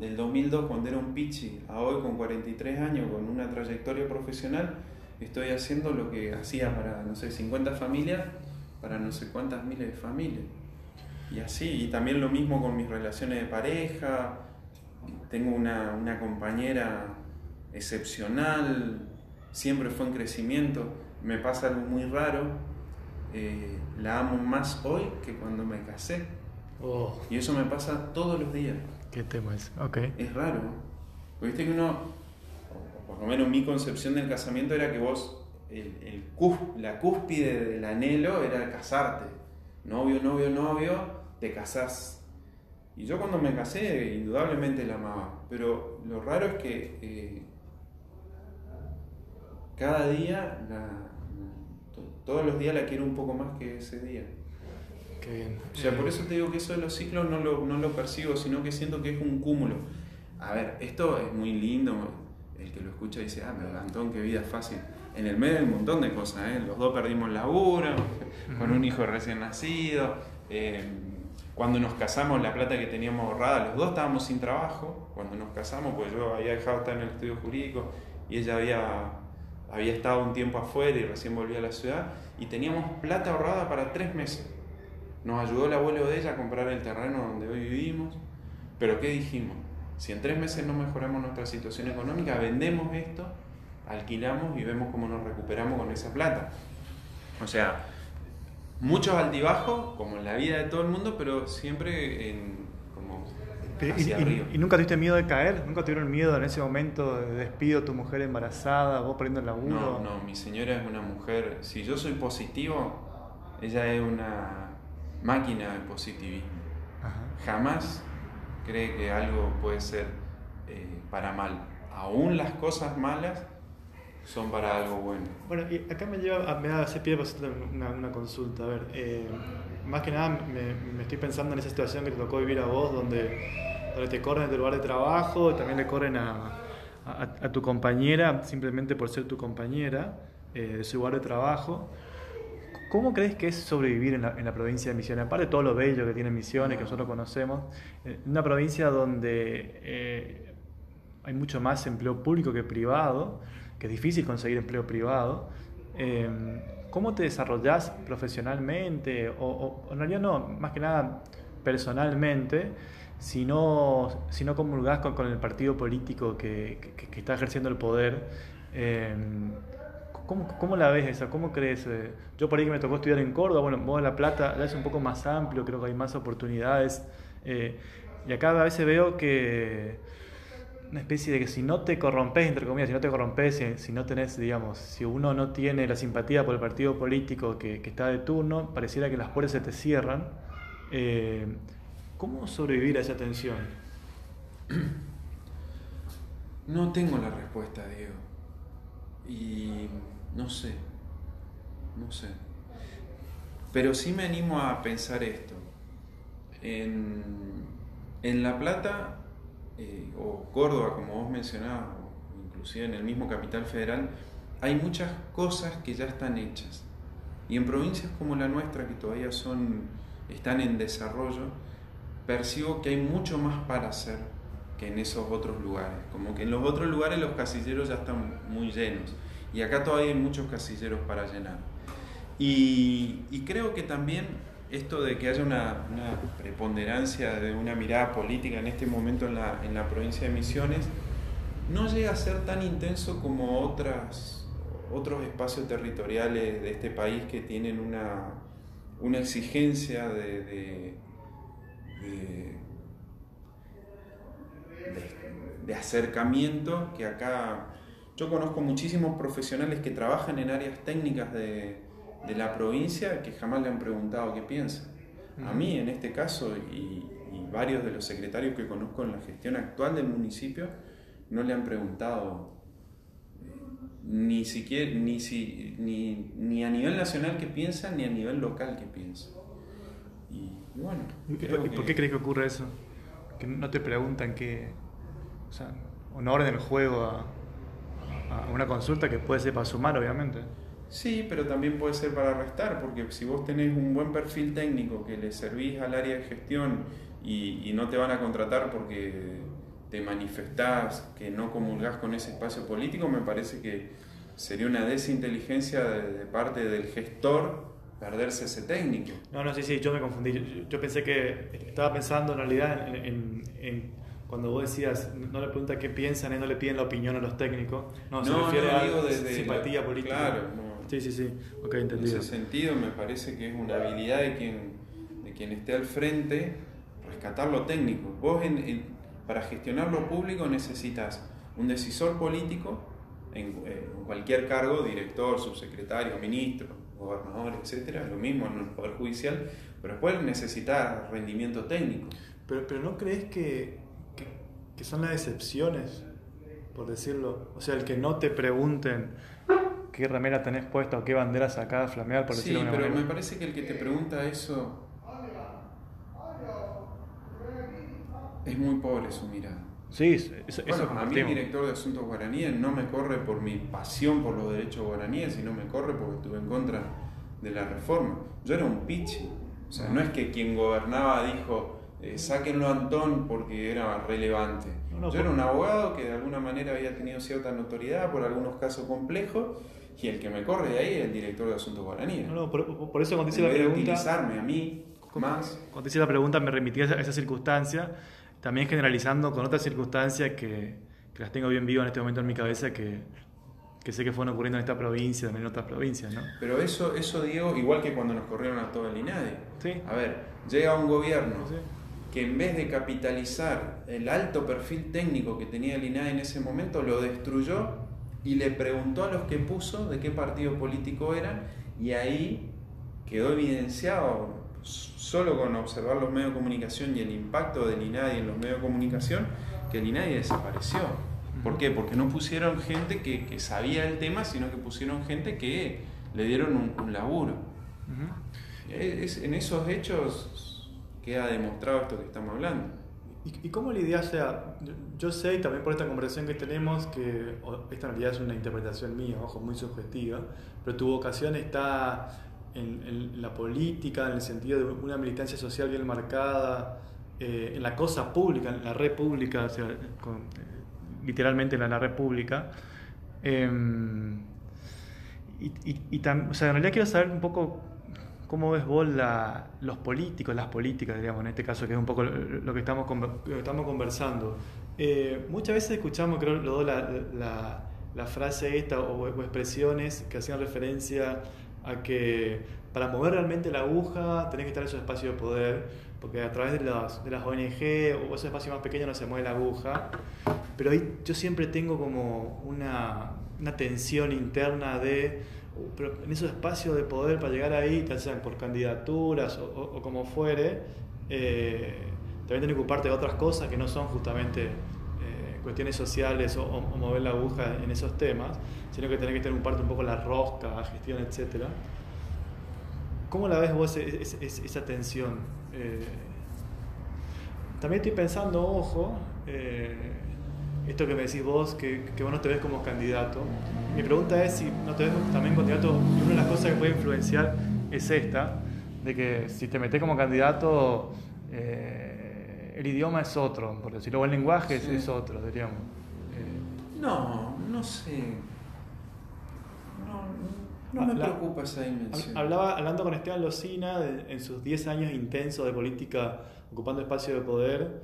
del 2002 cuando era un pichi a hoy con 43 años, con una trayectoria profesional, estoy haciendo lo que hacía para, no sé, 50 familias para no sé cuántas miles de familias. Y así, y también lo mismo con mis relaciones de pareja. Tengo una, una compañera excepcional, siempre fue en crecimiento. Me pasa algo muy raro, eh, la amo más hoy que cuando me casé. Oh. Y eso me pasa todos los días. ¿Qué tema es? Es raro. Viste que uno, por lo menos mi concepción del casamiento era que vos el, la cúspide del anhelo era casarte. Novio, novio, novio, te casás. Y yo cuando me casé, indudablemente la amaba. Pero lo raro es que eh, cada día, todos los días la quiero un poco más que ese día. Qué bien. O sea, por eso te digo que eso de los ciclos no lo, no lo percibo, sino que siento que es un cúmulo. A ver, esto es muy lindo. El que lo escucha dice, ah, pero Antón, qué vida fácil en el medio hay un montón de cosas. ¿eh? Los dos perdimos laburo, con un hijo recién nacido. Eh, cuando nos casamos, la plata que teníamos ahorrada, los dos estábamos sin trabajo. Cuando nos casamos, pues yo había dejado de estar en el estudio jurídico y ella había, había estado un tiempo afuera y recién volvía a la ciudad. Y teníamos plata ahorrada para tres meses. Nos ayudó el abuelo de ella a comprar el terreno donde hoy vivimos. Pero ¿qué dijimos? Si en tres meses no mejoramos nuestra situación económica, vendemos esto alquilamos y vemos cómo nos recuperamos con esa plata. O sea, muchos altibajos, como en la vida de todo el mundo, pero siempre en, como hacia y, arriba. ¿Y nunca tuviste miedo de caer? ¿Nunca tuvieron miedo en ese momento de despido tu mujer embarazada, vos perdiendo el laburo? No, no, mi señora es una mujer, si yo soy positivo, ella es una máquina de positivismo. Jamás cree que algo puede ser eh, para mal. Aún las cosas malas son para algo bueno. Bueno, y acá me lleva a, me ese pie para hacer una, una, consulta. A ver, eh, más que nada me, me, estoy pensando en esa situación que te tocó vivir a vos, donde, donde te corren de tu lugar de trabajo, también le corren a, a, tu compañera simplemente por ser tu compañera eh, de su lugar de trabajo. ¿Cómo crees que es sobrevivir en la, en provincia de Misiones? Aparte de todo lo bello que tiene Misiones, que nosotros conocemos, eh, una provincia donde eh, hay mucho más empleo público que privado, que es difícil conseguir empleo privado. Em, ¿Cómo te desarrollas profesionalmente? O, en realidad no, más que nada personalmente, si no, si no comulgás con, el partido político que, que, está ejerciendo el poder. Em, ¿Cómo, ¿Cómo, la ves esa? ¿Cómo crees? Eh, yo por ahí que me tocó estudiar en Córdoba, bueno, vos La Plata ya es un poco más amplio, creo que hay más oportunidades. Eh, y acá a veces veo que una especie de que si no te corrompes, entre comillas, si no te corrompes, si, no tenés, digamos, si uno no tiene la simpatía por el partido político que, está de turno, pareciera que las puertas se te cierran. Eh, ¿Cómo sobrevivir a esa tensión? No tengo la respuesta, Diego. Y no sé, no sé. Pero sí me animo a pensar esto. En, en La Plata, eh, o Córdoba, como vos mencionabas, o inclusive en el mismo Capital Federal, hay muchas cosas que ya están hechas. Y en provincias como la nuestra, que todavía son, están en desarrollo, percibo que hay mucho más para hacer que en esos otros lugares. Como que en los otros lugares los casilleros ya están muy llenos. Y acá todavía hay muchos casilleros para llenar. Y, creo que también esto de que haya una, preponderancia de una mirada política en este momento en la, en la provincia de Misiones, no llega a ser tan intenso como otras otros espacios territoriales de este país que tienen una, una exigencia de, de, de, acercamiento que acá yo conozco muchísimos profesionales que trabajan en áreas técnicas de, la provincia que jamás le han preguntado qué piensa. A mí, en este caso, y, y, varios de los secretarios que conozco en la gestión actual del municipio, no le han preguntado ni siquiera, ni, si, ni, ni, a nivel nacional que piensa, ni a nivel local que piensa. Y, bueno. ¿Y por qué crees que ocurre eso? Que no te preguntan qué. O sea, no orden el juego a, a una consulta que puede ser para sumar, obviamente. Sí, pero también puede ser para restar, porque si vos tenés un buen perfil técnico que le servís al área de gestión y, y no te van a contratar porque te manifestás, que no comulgás con ese espacio político, me parece que sería una desinteligencia de, parte del gestor perderse ese técnico. No, no, sí, sí, yo me confundí. Yo, pensé que estaba pensando en realidad en, cuando vos decías, no le pregunta qué piensan, no le piden la opinión a los técnicos. No, se refiere a desde simpatía política. Claro, Sí, sí, sí. Ok, entendido. En ese sentido, me parece que es una habilidad de quien, de quien esté al frente rescatar lo técnico. Vos en para gestionar lo público necesitas un decisor político en, cualquier cargo, director, subsecretario, ministro, gobernador, etcétera, lo mismo en el Poder Judicial, pero después necesitas rendimiento técnico. Pero, pero ¿no crees que, que, son las excepciones, por decirlo? O sea, el que no te pregunten qué remera tenés puesta o qué bandera sacada a flamear, por decirlo Sí, pero me parece que el que te pregunta eso es muy pobre su mirada. Sí, eso, A mí el director de Asuntos Guaraníes no me corre por mi pasión por los derechos guaraníes, sino me corre porque estuve en contra de la reforma. Yo era un pichi. O sea, no es que quien gobernaba dijo, eh, sáquenlo a Antón porque era relevante. Yo era un abogado que de alguna manera había tenido cierta notoriedad por algunos casos complejos y el que me corre de ahí es el director de Asuntos Guaraníes. No, por, eso cuando hice la pregunta... utilizarme a mí más... Cuando hice la pregunta me remití a esa, a esa circunstancia también generalizando con otras circunstancias que, que, las tengo bien vivas en este momento en mi cabeza, que, que sé que fueron ocurriendo en esta provincia, también en otras provincias, ¿no? Pero eso, eso Diego, igual que cuando nos corrieron a todo el INADI. Sí. A ver, llega un gobierno que en vez de capitalizar el alto perfil técnico que tenía el INADI en ese momento, lo destruyó y le preguntó a los que puso de qué partido político eran y ahí quedó evidenciado solo con observar los medios de comunicación y el impacto del INADI en los medios de comunicación, que el INADI desapareció. ¿Por qué? Porque no pusieron gente que, sabía el tema, sino que pusieron gente que le dieron un, laburo. es, en esos hechos queda demostrado esto que estamos hablando. ¿Y, cómo la idea sea? Yo sé, y también por esta conversación que tenemos, que esta en realidad es una interpretación mía, ojo, muy subjetiva, pero tu vocación está en, la política, en el sentido de una militancia social bien marcada, eh, en la cosa pública, en la red pública, o sea, eh, literalmente en la, red pública. Em, y, y, o sea, en realidad quiero saber un poco cómo ves vos la, los políticos, las políticas, digamos, en este caso, que es un poco lo que estamos, conversando. Eh, muchas veces escuchamos, creo, la, la, frase esta o, expresiones que hacían referencia a que para mover realmente la aguja tenés que estar en esos espacios de poder, porque a través de las, de las ONG o esos espacios más pequeños no se mueve la aguja, pero ahí yo siempre tengo como una, una tensión interna de, pero en esos espacios de poder para llegar ahí, tal sean por candidaturas o, como fuere, eh, también tenés que ocuparte de otras cosas que no son justamente eh, cuestiones sociales o, mover la aguja en esos temas, sino que tenés que tener un parte un poco la rosca, gestión, etc. ¿Cómo la ves vos esa tensión? Eh, también estoy pensando, ojo, eh, esto que me decís vos, que, que, vos no te ves como candidato. Mi pregunta es si no te ves también candidato, y una de las cosas que puede influenciar es esta, de que si te metes como candidato, eh, el idioma es otro, por decirlo, o el lenguaje es, otro, diríamos. Eh, no, no sé. No, no me preocupa esa dimensión. Hablaba, hablando con Esteban Locina en sus 10 años intensos de política ocupando espacio de poder,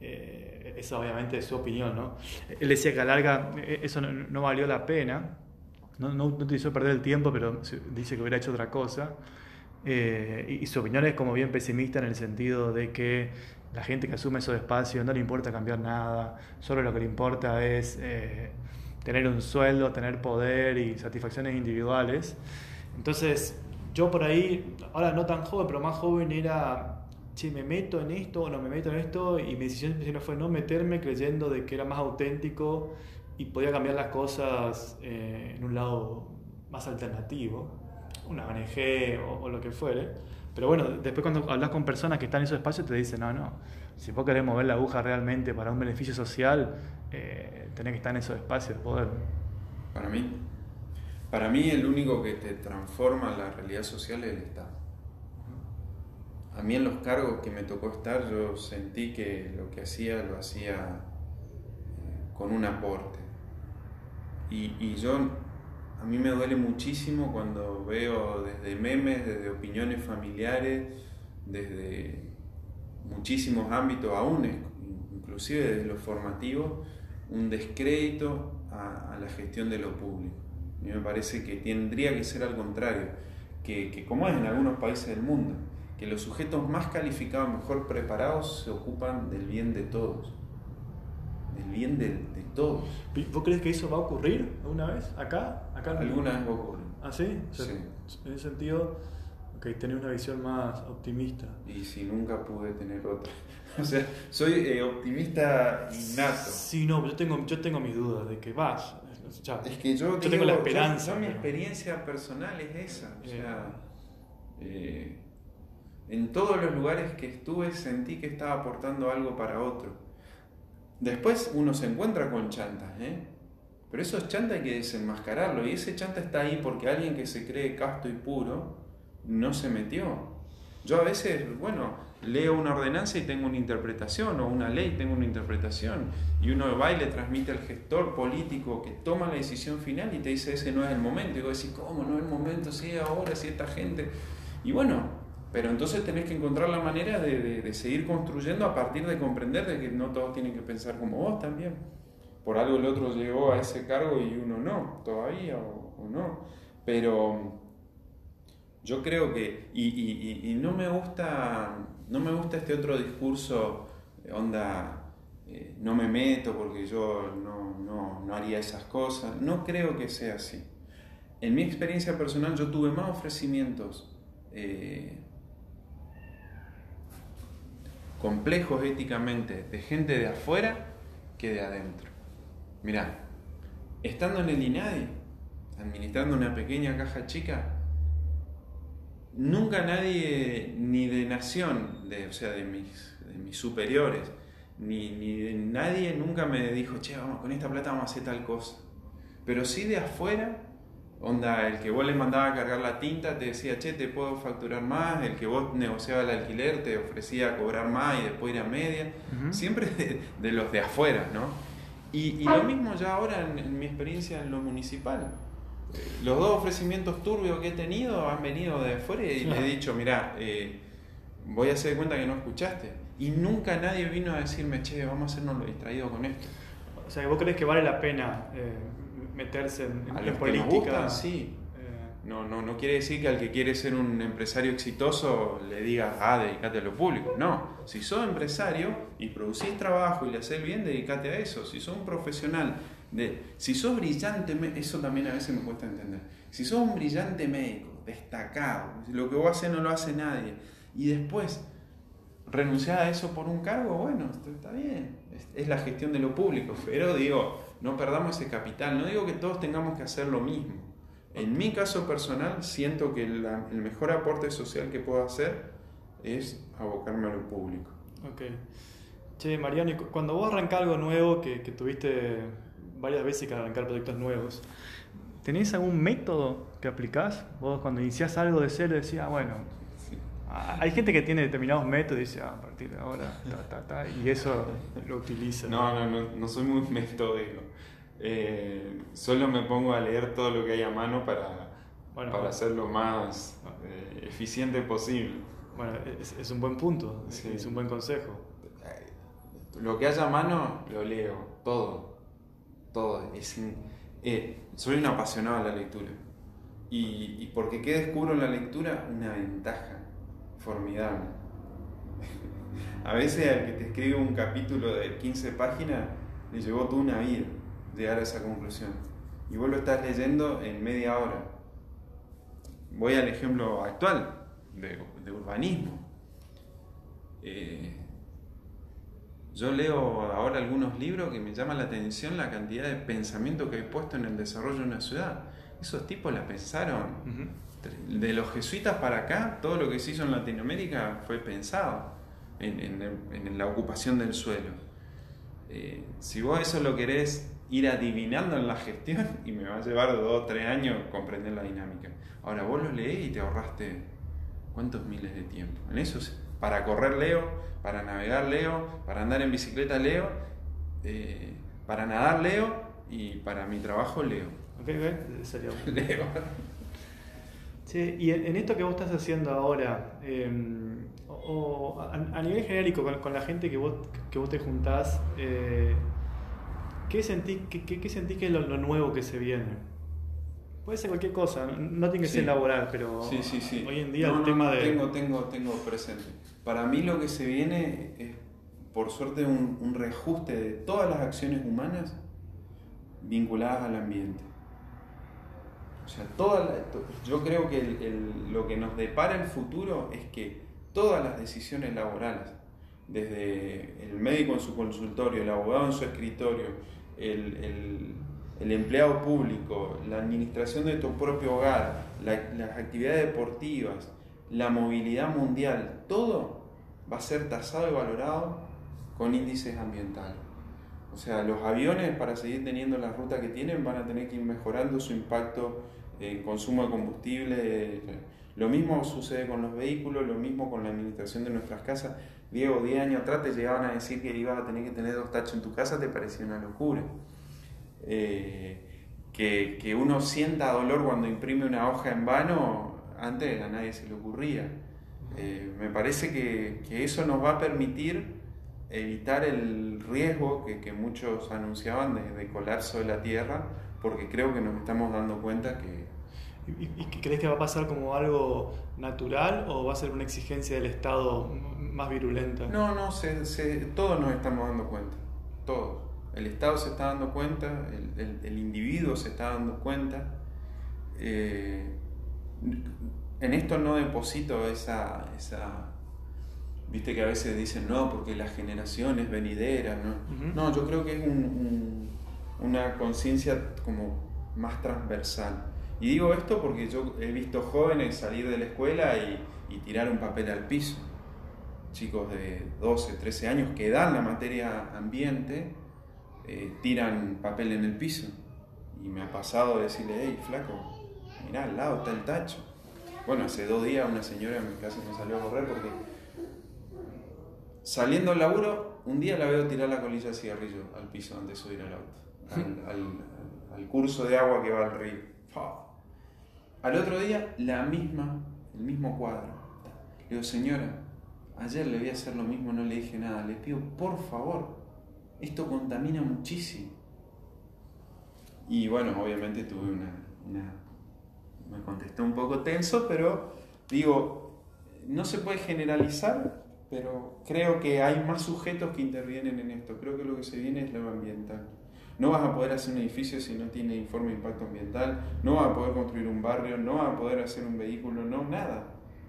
eh, esa obviamente es su opinión, ¿no? Él decía que a larga eso no, valió la pena, no, no, no utilizó perder el tiempo, pero dice que hubiera hecho otra cosa. Eh, y, su opinión es como bien pesimista en el sentido de que la gente que asume esos espacios no le importa cambiar nada, solo lo que le importa es eh, tener un sueldo, tener poder y satisfacciones individuales. Entonces, yo por ahí, ahora no tan joven, pero más joven era, che, me meto en esto o no me meto en esto, y mi decisión fue no meterme creyendo de que era más auténtico y podía cambiar las cosas eh, en un lado más alternativo una ONG o, lo que fuere. Pero bueno, después cuando hablas con personas que están en esos espacios te dicen, no, no, si vos querés mover la aguja realmente para un beneficio social, eh, tenés que estar en esos espacios de poder. Para mí, para mí el único que te transforma la realidad social es el Estado. A mí en los cargos que me tocó estar yo sentí que lo que hacía lo hacía eh, con un aporte. Y, yo a mí me duele muchísimo cuando veo desde memes, desde opiniones familiares, desde muchísimos ámbitos aún, inclusive desde lo formativo, un descrédito a, la gestión de lo público. A mí me parece que tendría que ser al contrario, que, que como es en algunos países del mundo, que los sujetos más calificados, mejor preparados, se ocupan del bien de todos del bien de, de, todos. ¿Vos crees que eso va a ocurrir alguna vez acá? acá alguna vez va a ocurrir. ¿Ah, sí? sí. En ese sentido, que tener una visión más optimista. Y si nunca pude tener otra. o sea, soy eh, optimista innato. Sí, no, yo tengo, yo tengo mis dudas de que vas. es que yo, tengo la esperanza. mi experiencia personal es esa. O sea, eh, en todos los lugares que estuve sentí que estaba aportando algo para otro. Después uno se encuentra con chantas, ¿eh? Pero esos chantas hay que desenmascararlo. Y ese chanta está ahí porque alguien que se cree casto y puro no se metió. Yo a veces, bueno, leo una ordenanza y tengo una interpretación, o una ley tengo una interpretación, y uno va y le transmite al gestor político que toma la decisión final y te dice ese no es el momento. Y vos decís, ¿cómo no es el momento? Si ahora, si esta gente. Y bueno, pero entonces tenés que encontrar la manera de, seguir construyendo a partir de comprender de que no todos tienen que pensar como vos también. Por algo el otro llegó a ese cargo y uno no, todavía o, no. Pero yo creo que, y, no me gusta, no me gusta este otro discurso, onda, eh, no me meto porque yo no, haría esas cosas. No creo que sea así. En mi experiencia personal yo tuve más ofrecimientos eh, complejos éticamente de gente de afuera que de adentro. Mirá, estando en el INADI, administrando una pequeña caja chica, nunca nadie, ni de nación, o sea, de mis, superiores, ni, ni de nadie nunca me dijo, che, vamos, con esta plata vamos a hacer tal cosa. Pero sí de afuera Onda, el que vos le mandaba a cargar la tinta te decía, che, te puedo facturar más, el que vos negociaba el alquiler te ofrecía cobrar más y después ir a media, siempre de, los de afuera, ¿no? Y, lo mismo ya ahora en, mi experiencia en lo municipal. Los dos ofrecimientos turbios que he tenido han venido de afuera y le he dicho, mira, eh, voy a hacer cuenta que no escuchaste. Y nunca nadie vino a decirme, che, vamos a hacernos lo distraído con esto. O sea, ¿vos crees que vale la pena eh, meterse en, en política. sí. Eh, no, no, no quiere decir que al que quiere ser un empresario exitoso le diga, ah, dedícate a lo público. No, si sos empresario y producís trabajo y le haces bien, dedícate a eso. Si sos un profesional, de, si sos brillante, eso también a veces me cuesta entender. Si sos un brillante médico, destacado, lo que vos haces no lo hace nadie, y después renunciar a eso por un cargo, bueno, está bien, es, la gestión de lo público, pero digo, no perdamos ese capital, no digo que todos tengamos que hacer lo mismo. En mi caso personal, siento que el mejor aporte social que puedo hacer es abocarme a lo público. Ok. Che, Mariano, cuando vos arrancás algo nuevo, que, que tuviste varias veces que arrancar proyectos nuevos, ¿tenés algún método que aplicás? Vos cuando iniciás algo de cero decías, ah, bueno, hay gente que tiene determinados métodos y dice, ah, a partir de ahora, ta, ta, ta, y eso lo utiliza. No, no, no, no soy muy metódico. Eh, solo me pongo a leer todo lo que hay a mano para, para ser lo más eh, eficiente posible. Bueno, es, un buen punto, es un buen consejo. Lo que haya a mano, lo leo, todo, todo. Es, eh, soy un apasionado de la lectura. Y, y porque ¿qué descubro en la lectura? Una ventaja formidable. a veces al que te escribe un capítulo de 15 páginas, le llevó toda una vida llegar a esa conclusión. Y vos lo estás leyendo en media hora. Voy al ejemplo actual de, urbanismo. Eh, yo leo ahora algunos libros que me llaman la atención la cantidad de pensamiento que hay puesto en el desarrollo de una ciudad. Esos tipos la pensaron. De los jesuitas para acá, todo lo que se hizo en Latinoamérica fue pensado en, la ocupación del suelo. Eh, si vos eso lo querés ir adivinando en la gestión, y me va a llevar dos o tres años comprender la dinámica. Ahora vos lo leés y te ahorraste ¿Cuántos miles de tiempo? En eso, para correr leo, para navegar leo, para andar en bicicleta leo, eh, para nadar leo y para mi trabajo leo. Ok, sería Leo. Sí, y en, esto que vos estás haciendo ahora, em, o, a, nivel genérico, con, la gente que vos, que vos te juntás, eh, ¿qué, sentís, qué, sentís que es lo nuevo que se viene? Puede ser cualquier cosa, no tiene que ser laboral, pero hoy en día el tema de... Tengo, tengo, tengo presente. Para mí lo que se viene es, por suerte, un, reajuste de todas las acciones humanas vinculadas al ambiente. O sea, toda yo creo que lo que nos depara el futuro es que todas las decisiones laborales, desde el médico en su consultorio, el abogado en su escritorio, el el empleado público, la administración de tu propio hogar, las actividades deportivas, la movilidad mundial, todo va a ser tasado y valorado con índices ambientales. O sea, los aviones para seguir teniendo la ruta que tienen van a tener que ir mejorando su impacto en consumo de combustible. Lo mismo sucede con los vehículos, lo mismo con la administración de nuestras casas. Diego, 10 años atrás te llegaban a decir que ibas a tener que tener dos tachos en tu casa, te parecía una locura. Eh, que, uno sienta dolor cuando imprime una hoja en vano, antes a nadie se le ocurría. Eh, me parece que, eso nos va a permitir evitar el riesgo que, muchos anunciaban de, colapso de la Tierra, porque creo que nos estamos dando cuenta que... ¿Y, crees que va a pasar como algo natural o va a ser una exigencia del Estado más virulenta? No, no, todos nos estamos dando cuenta, todos el Estado se está dando cuenta, el, individuo se está dando cuenta. Eh, en esto no deposito esa, esa, viste que a veces dicen no, porque la generación es venidera, ¿no? No, yo creo que es una conciencia como más transversal. Y digo esto porque yo he visto jóvenes salir de la escuela y, tirar un papel al piso. Chicos de 12, 13 años que dan la materia ambiente eh, tiran papel en el piso. Y me ha pasado decirle, hey, flaco, mirá, al lado está el tacho. Bueno, hace dos días una señora en mi casa me salió a correr porque saliendo al laburo, un día la veo tirar la colilla de cigarrillo al piso antes de subir al auto, al, curso de agua que va al río. Al otro día, la misma, el mismo cuadro. Le digo, señora, ayer le voy a hacer lo mismo, no le dije nada, le pido por favor esto contamina muchísimo. Y bueno, obviamente tuve una, Me contesté un poco tenso, pero digo, no se puede generalizar, pero creo que hay más sujetos que intervienen en esto. Creo que lo que se viene es lo ambiental. No vas a poder hacer un edificio si no tiene informe de impacto ambiental, no vas a poder construir un barrio, no vas a poder hacer un vehículo, no, nada.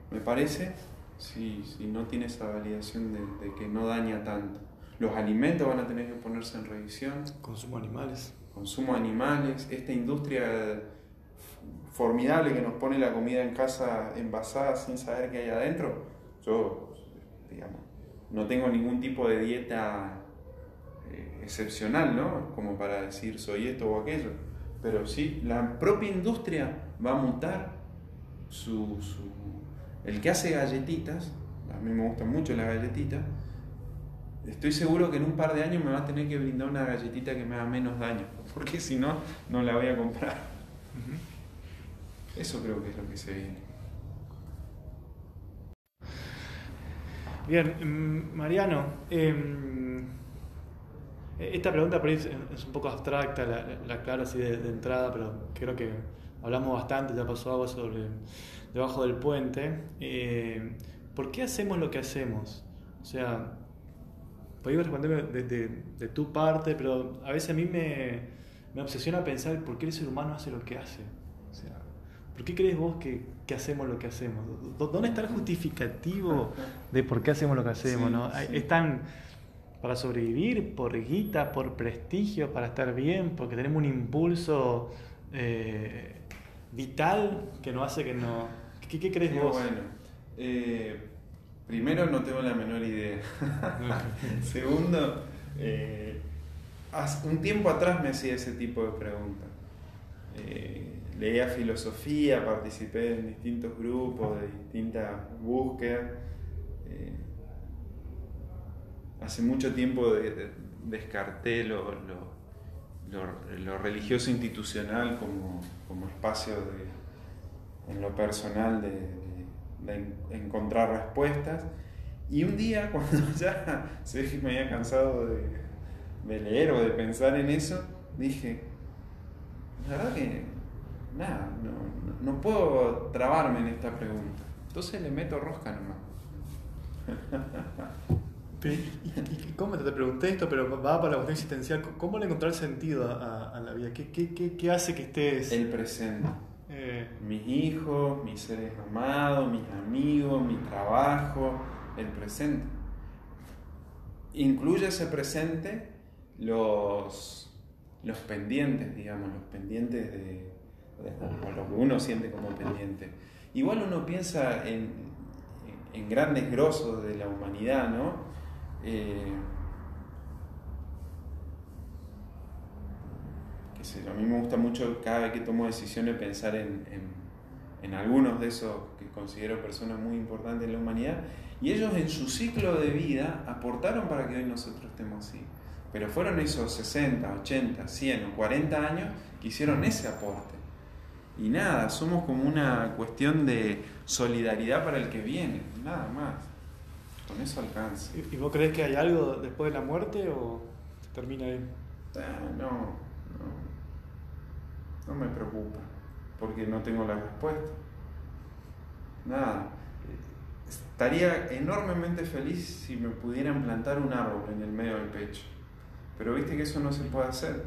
Me parece sí, no tiene esa validación de, que no daña tanto. Los alimentos van a tener que ponerse en revisión. Consumo animales. Consumo animales. Esta industria formidable que nos pone la comida en casa envasada sin saber qué hay adentro. Yo, digamos, no tengo ningún tipo de dieta excepcional, ¿no? Como para decir soy esto o aquello. Pero sí, la propia industria va a mutar su, el que hace galletitas, a mí me gustan mucho las galletitas, estoy seguro que en un par de años me va a tener que brindar una galletita que me haga menos daño, porque si no, no la voy a comprar. Eso creo que es lo que se viene. Bien, mm, Mariano, em, esta pregunta por es, un poco abstracta, la, aclaro así de, entrada, pero creo que hablamos bastante, ya pasó algo sobre debajo del puente. Eh, ¿Por qué hacemos lo que hacemos? O sea, podría responderme de, de, tu parte, pero a veces a mí me, me, obsesiona pensar por qué el ser humano hace lo que hace. O sea, ¿por qué crees vos que, que hacemos lo que hacemos? ¿Dónde está el justificativo de por qué hacemos lo que hacemos? ¿no? ¿Están para sobrevivir, por guita, por prestigio, para estar bien, porque tenemos un impulso eh, vital que nos hace que no... ¿Qué, qué crees vos? Bueno, eh, primero no tengo la menor idea. Segundo, eh, un tiempo atrás me hacía ese tipo de preguntas. leía filosofía, participé en distintos grupos de distintas búsquedas hace mucho tiempo descarté lo, lo, religioso institucional como, espacio de, en lo personal de, encontrar respuestas. Y un día, cuando ya se que me había cansado de, leer o de pensar en eso, dije, la verdad que nada, no, no puedo trabarme en esta pregunta. Entonces le meto rosca nomás. ¿Y, cómo te, pregunté esto, pero va para la cuestión existencial? ¿Cómo le encontrar sentido a, la vida? ¿Qué, qué, qué, hace que estés...? El presente. Eh. Mis hijos, mis seres amados, mis amigos, mi trabajo, el presente. Incluye ese presente los, los pendientes, digamos, los pendientes de, de, lo que uno siente como pendiente. Igual uno piensa en, en grandes grosos de la humanidad, ¿no? Eh, a mí me gusta mucho cada vez que tomo decisiones pensar en, en, algunos de esos que considero personas muy importantes en la humanidad y ellos en su ciclo de vida aportaron para que hoy nosotros estemos así. Pero fueron esos 60, 80, 100 o 40 años que hicieron ese aporte. Y nada, somos como una cuestión de solidaridad para el que viene, nada más. Con eso alcanza. ¿Y vos crees que hay algo después de la muerte o termina ahí? Ah, no, no. No me preocupa, porque no tengo la respuesta. Nada. Estaría enormemente feliz si me pudieran plantar un árbol en el medio del pecho. Pero viste que eso no se puede hacer.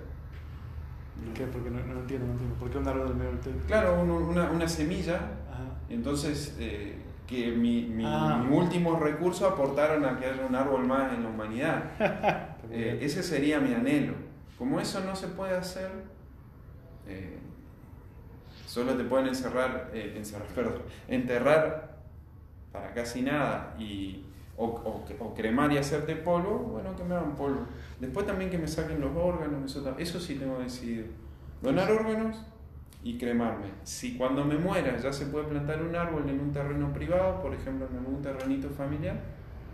¿Por qué? Porque no, entiendo, no entiendo. ¿Por qué un árbol en el medio del pecho? Claro, una, una semilla. Ajá. Entonces, eh, que mi, mi, ah. último recurso aportaron a que haya un árbol más en la humanidad. Eh, ese sería mi anhelo. Como eso no se puede hacer, eh, solo te pueden encerrar, eh, encerrar perdón, enterrar para casi nada y, o, o, cremar y hacerte polvo, bueno, que me hagan polvo. Después también que me saquen los órganos, eso, eso sí tengo decidido. Donar órganos y cremarme. Si cuando me muera ya se puede plantar un árbol en un terreno privado, por ejemplo en un terrenito familiar,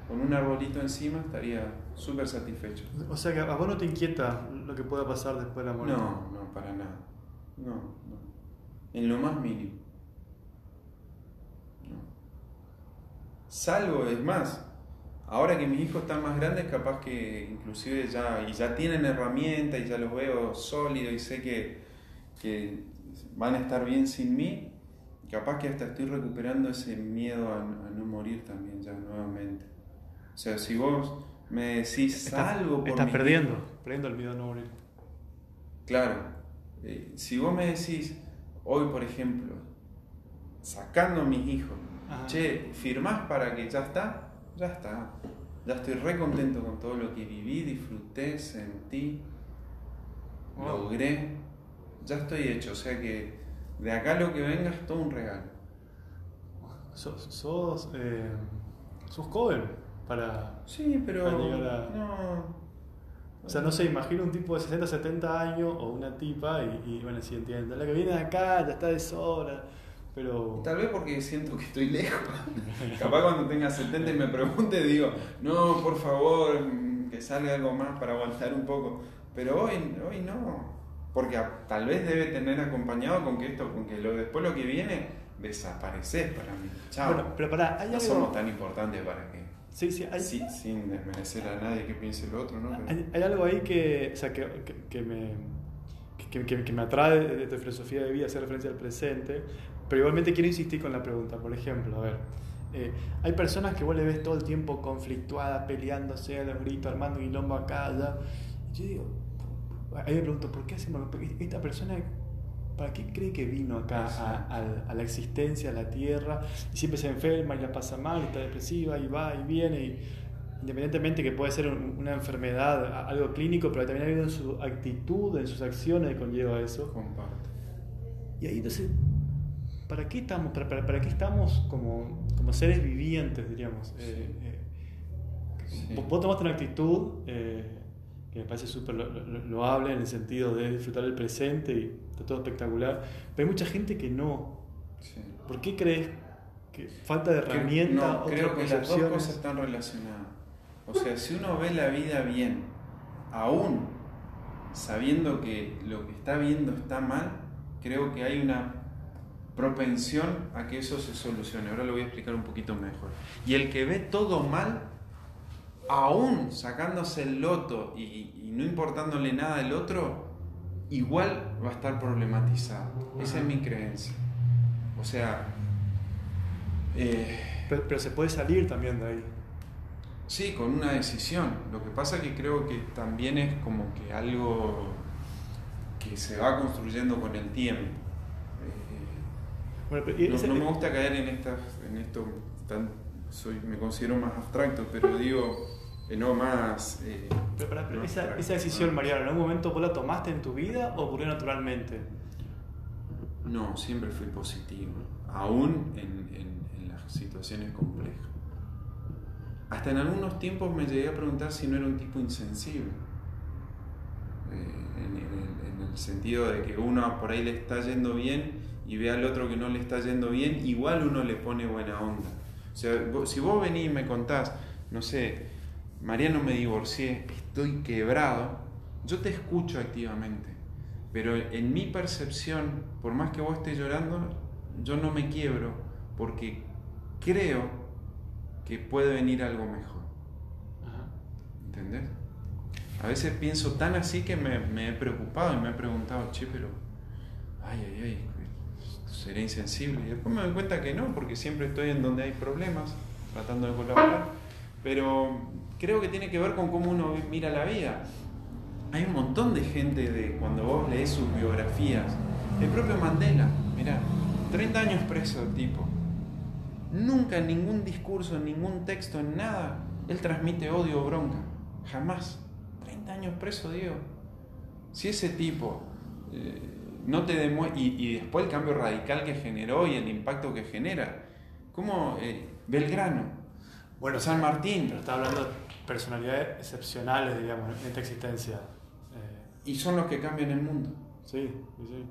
con un arbolito encima estaría súper satisfecho. O sea que a vos no te inquieta lo que pueda pasar después de la muerte. No, no, para nada. No, no. En lo más mínimo. No. Salvo, es más, ahora que mis hijos están más grandes, capaz que inclusive ya, y ya tienen herramientas y ya los veo sólidos y sé que, que van a estar bien sin mí, capaz que hasta estoy recuperando ese miedo a, no morir también ya nuevamente. O sea, si vos me decís algo por Estás perdiendo, perdiendo el miedo a no morir. Claro. Eh, si vos me decís, hoy por ejemplo, sacando a mis hijos, Che, ¿firmás para que ya está? Ya está. Ya estoy re contento con todo lo que viví, disfruté, sentí, logré. Ya estoy hecho. O sea que de acá lo que venga es todo un regalo. Sos, sos, eh, sos joven para. Sí, pero. para llegar a- No. O sea, no sé, imagino un tipo de 60, 70 años o una tipa y, y, bueno, sí entiendo. La que viene de acá ya está de sobra, pero. Tal vez porque siento que estoy lejos. Capaz cuando tenga 70 y me pregunte, digo, no, por favor, que salga algo más para aguantar un poco. Pero hoy, hoy no. Porque a- tal vez debe tener acompañado con que esto, con que lo, después lo que viene, desapareces para mí. Chao. Bueno, pero no algo. somos tan importantes para que. Sí, sí, hay, Sí, sin desmerecer a nadie que piense lo otro, ¿no? Pero- hay, hay algo ahí que, o sea, que, que, que me, que, me atrae de tu filosofía de vida, hacer referencia al presente, pero igualmente quiero insistir con la pregunta. Por ejemplo, a ver, eh, hay personas que vos le ves todo el tiempo conflictuadas, peleándose a los gritos, armando quilombo acá, allá. Y yo digo, ahí me pregunto, ¿por qué hacemos? Esta persona, ¿para qué cree que vino acá a, a- a la existencia, a la tierra? Y siempre se enferma y la pasa mal, está depresiva, y va y viene. Y, independientemente que puede ser un- una enfermedad, a- algo clínico, pero también hay en su actitud, en sus acciones que conlleva eso. Comparto. Y ahí entonces, ¿para qué estamos, para, para- para qué estamos como, como seres vivientes, diríamos? Eh, eh, Sí. vos- Vos tomaste una actitud eh, que me parece súper lo- lo- loable en el sentido de disfrutar el presente y está todo espectacular, pero hay mucha gente que no. Sí. ¿Por qué crees que falta de Creo- herramienta, no, creo que las dos cosas están relacionadas. O sea, si uno ve la vida bien, aún sabiendo que lo que está viendo está mal, creo que hay una propensión a que eso se solucione. Ahora lo voy a explicar un poquito mejor. Y el que ve todo mal, aún sacándose el loto y, y no importándole nada del otro, igual va a estar problematizado. Esa es mi creencia. O sea, eh, Pero, pero se puede salir también de ahí. Sí, con una decisión. Lo que pasa que creo que también es como que algo que se va construyendo con el tiempo. Eh, Bueno, pero y no, ese- no me gusta caer en estas, en esto tan, soy, me considero más abstracto, pero digo, eh, no más. eh, pero esa, abstracto, esa decisión, ¿no? Mariano, ¿en algún momento vos la tomaste en tu vida o ocurrió naturalmente? No, siempre fui positivo, aún en, en- en las situaciones complejas. Hasta en algunos tiempos me llegué a preguntar si no era un tipo insensible. Eh, en, en el, en el sentido de que uno por ahí le está yendo bien y ve al otro que no le está yendo bien, igual uno le pone buena onda. O sea, vos- si vos venís y me contás, no sé, Mariano me divorcié, estoy quebrado, yo te escucho activamente. Pero en mi percepción, por más que vos estés llorando, yo no me quiebro porque creo que puede venir algo mejor. ¿Entendés? A veces pienso tan así que me, me he preocupado y me he preguntado, che, pero, ay, ay, ay, seré insensible. Y después me doy cuenta que no, porque siempre estoy en donde hay problemas, tratando de colaborar. Pero creo que tiene que ver con cómo uno mira la vida. Hay un montón de gente de cuando vos lees sus biografías. El propio Mandela, mirá, 30 años preso el tipo. Nunca en ningún discurso, en ningún texto, en nada, él transmite odio o bronca. Jamás. 30 años preso, Diego. Si ese tipo eh, no te demuestra. Y, y después el cambio radical que generó y el impacto que genera. ¿Cómo? eh, Belgrano. Bueno, San Martín. Pero está hablando de personalidades excepcionales, digamos, en esta existencia. Eh, Y son los que cambian el mundo. sí, sí, sí.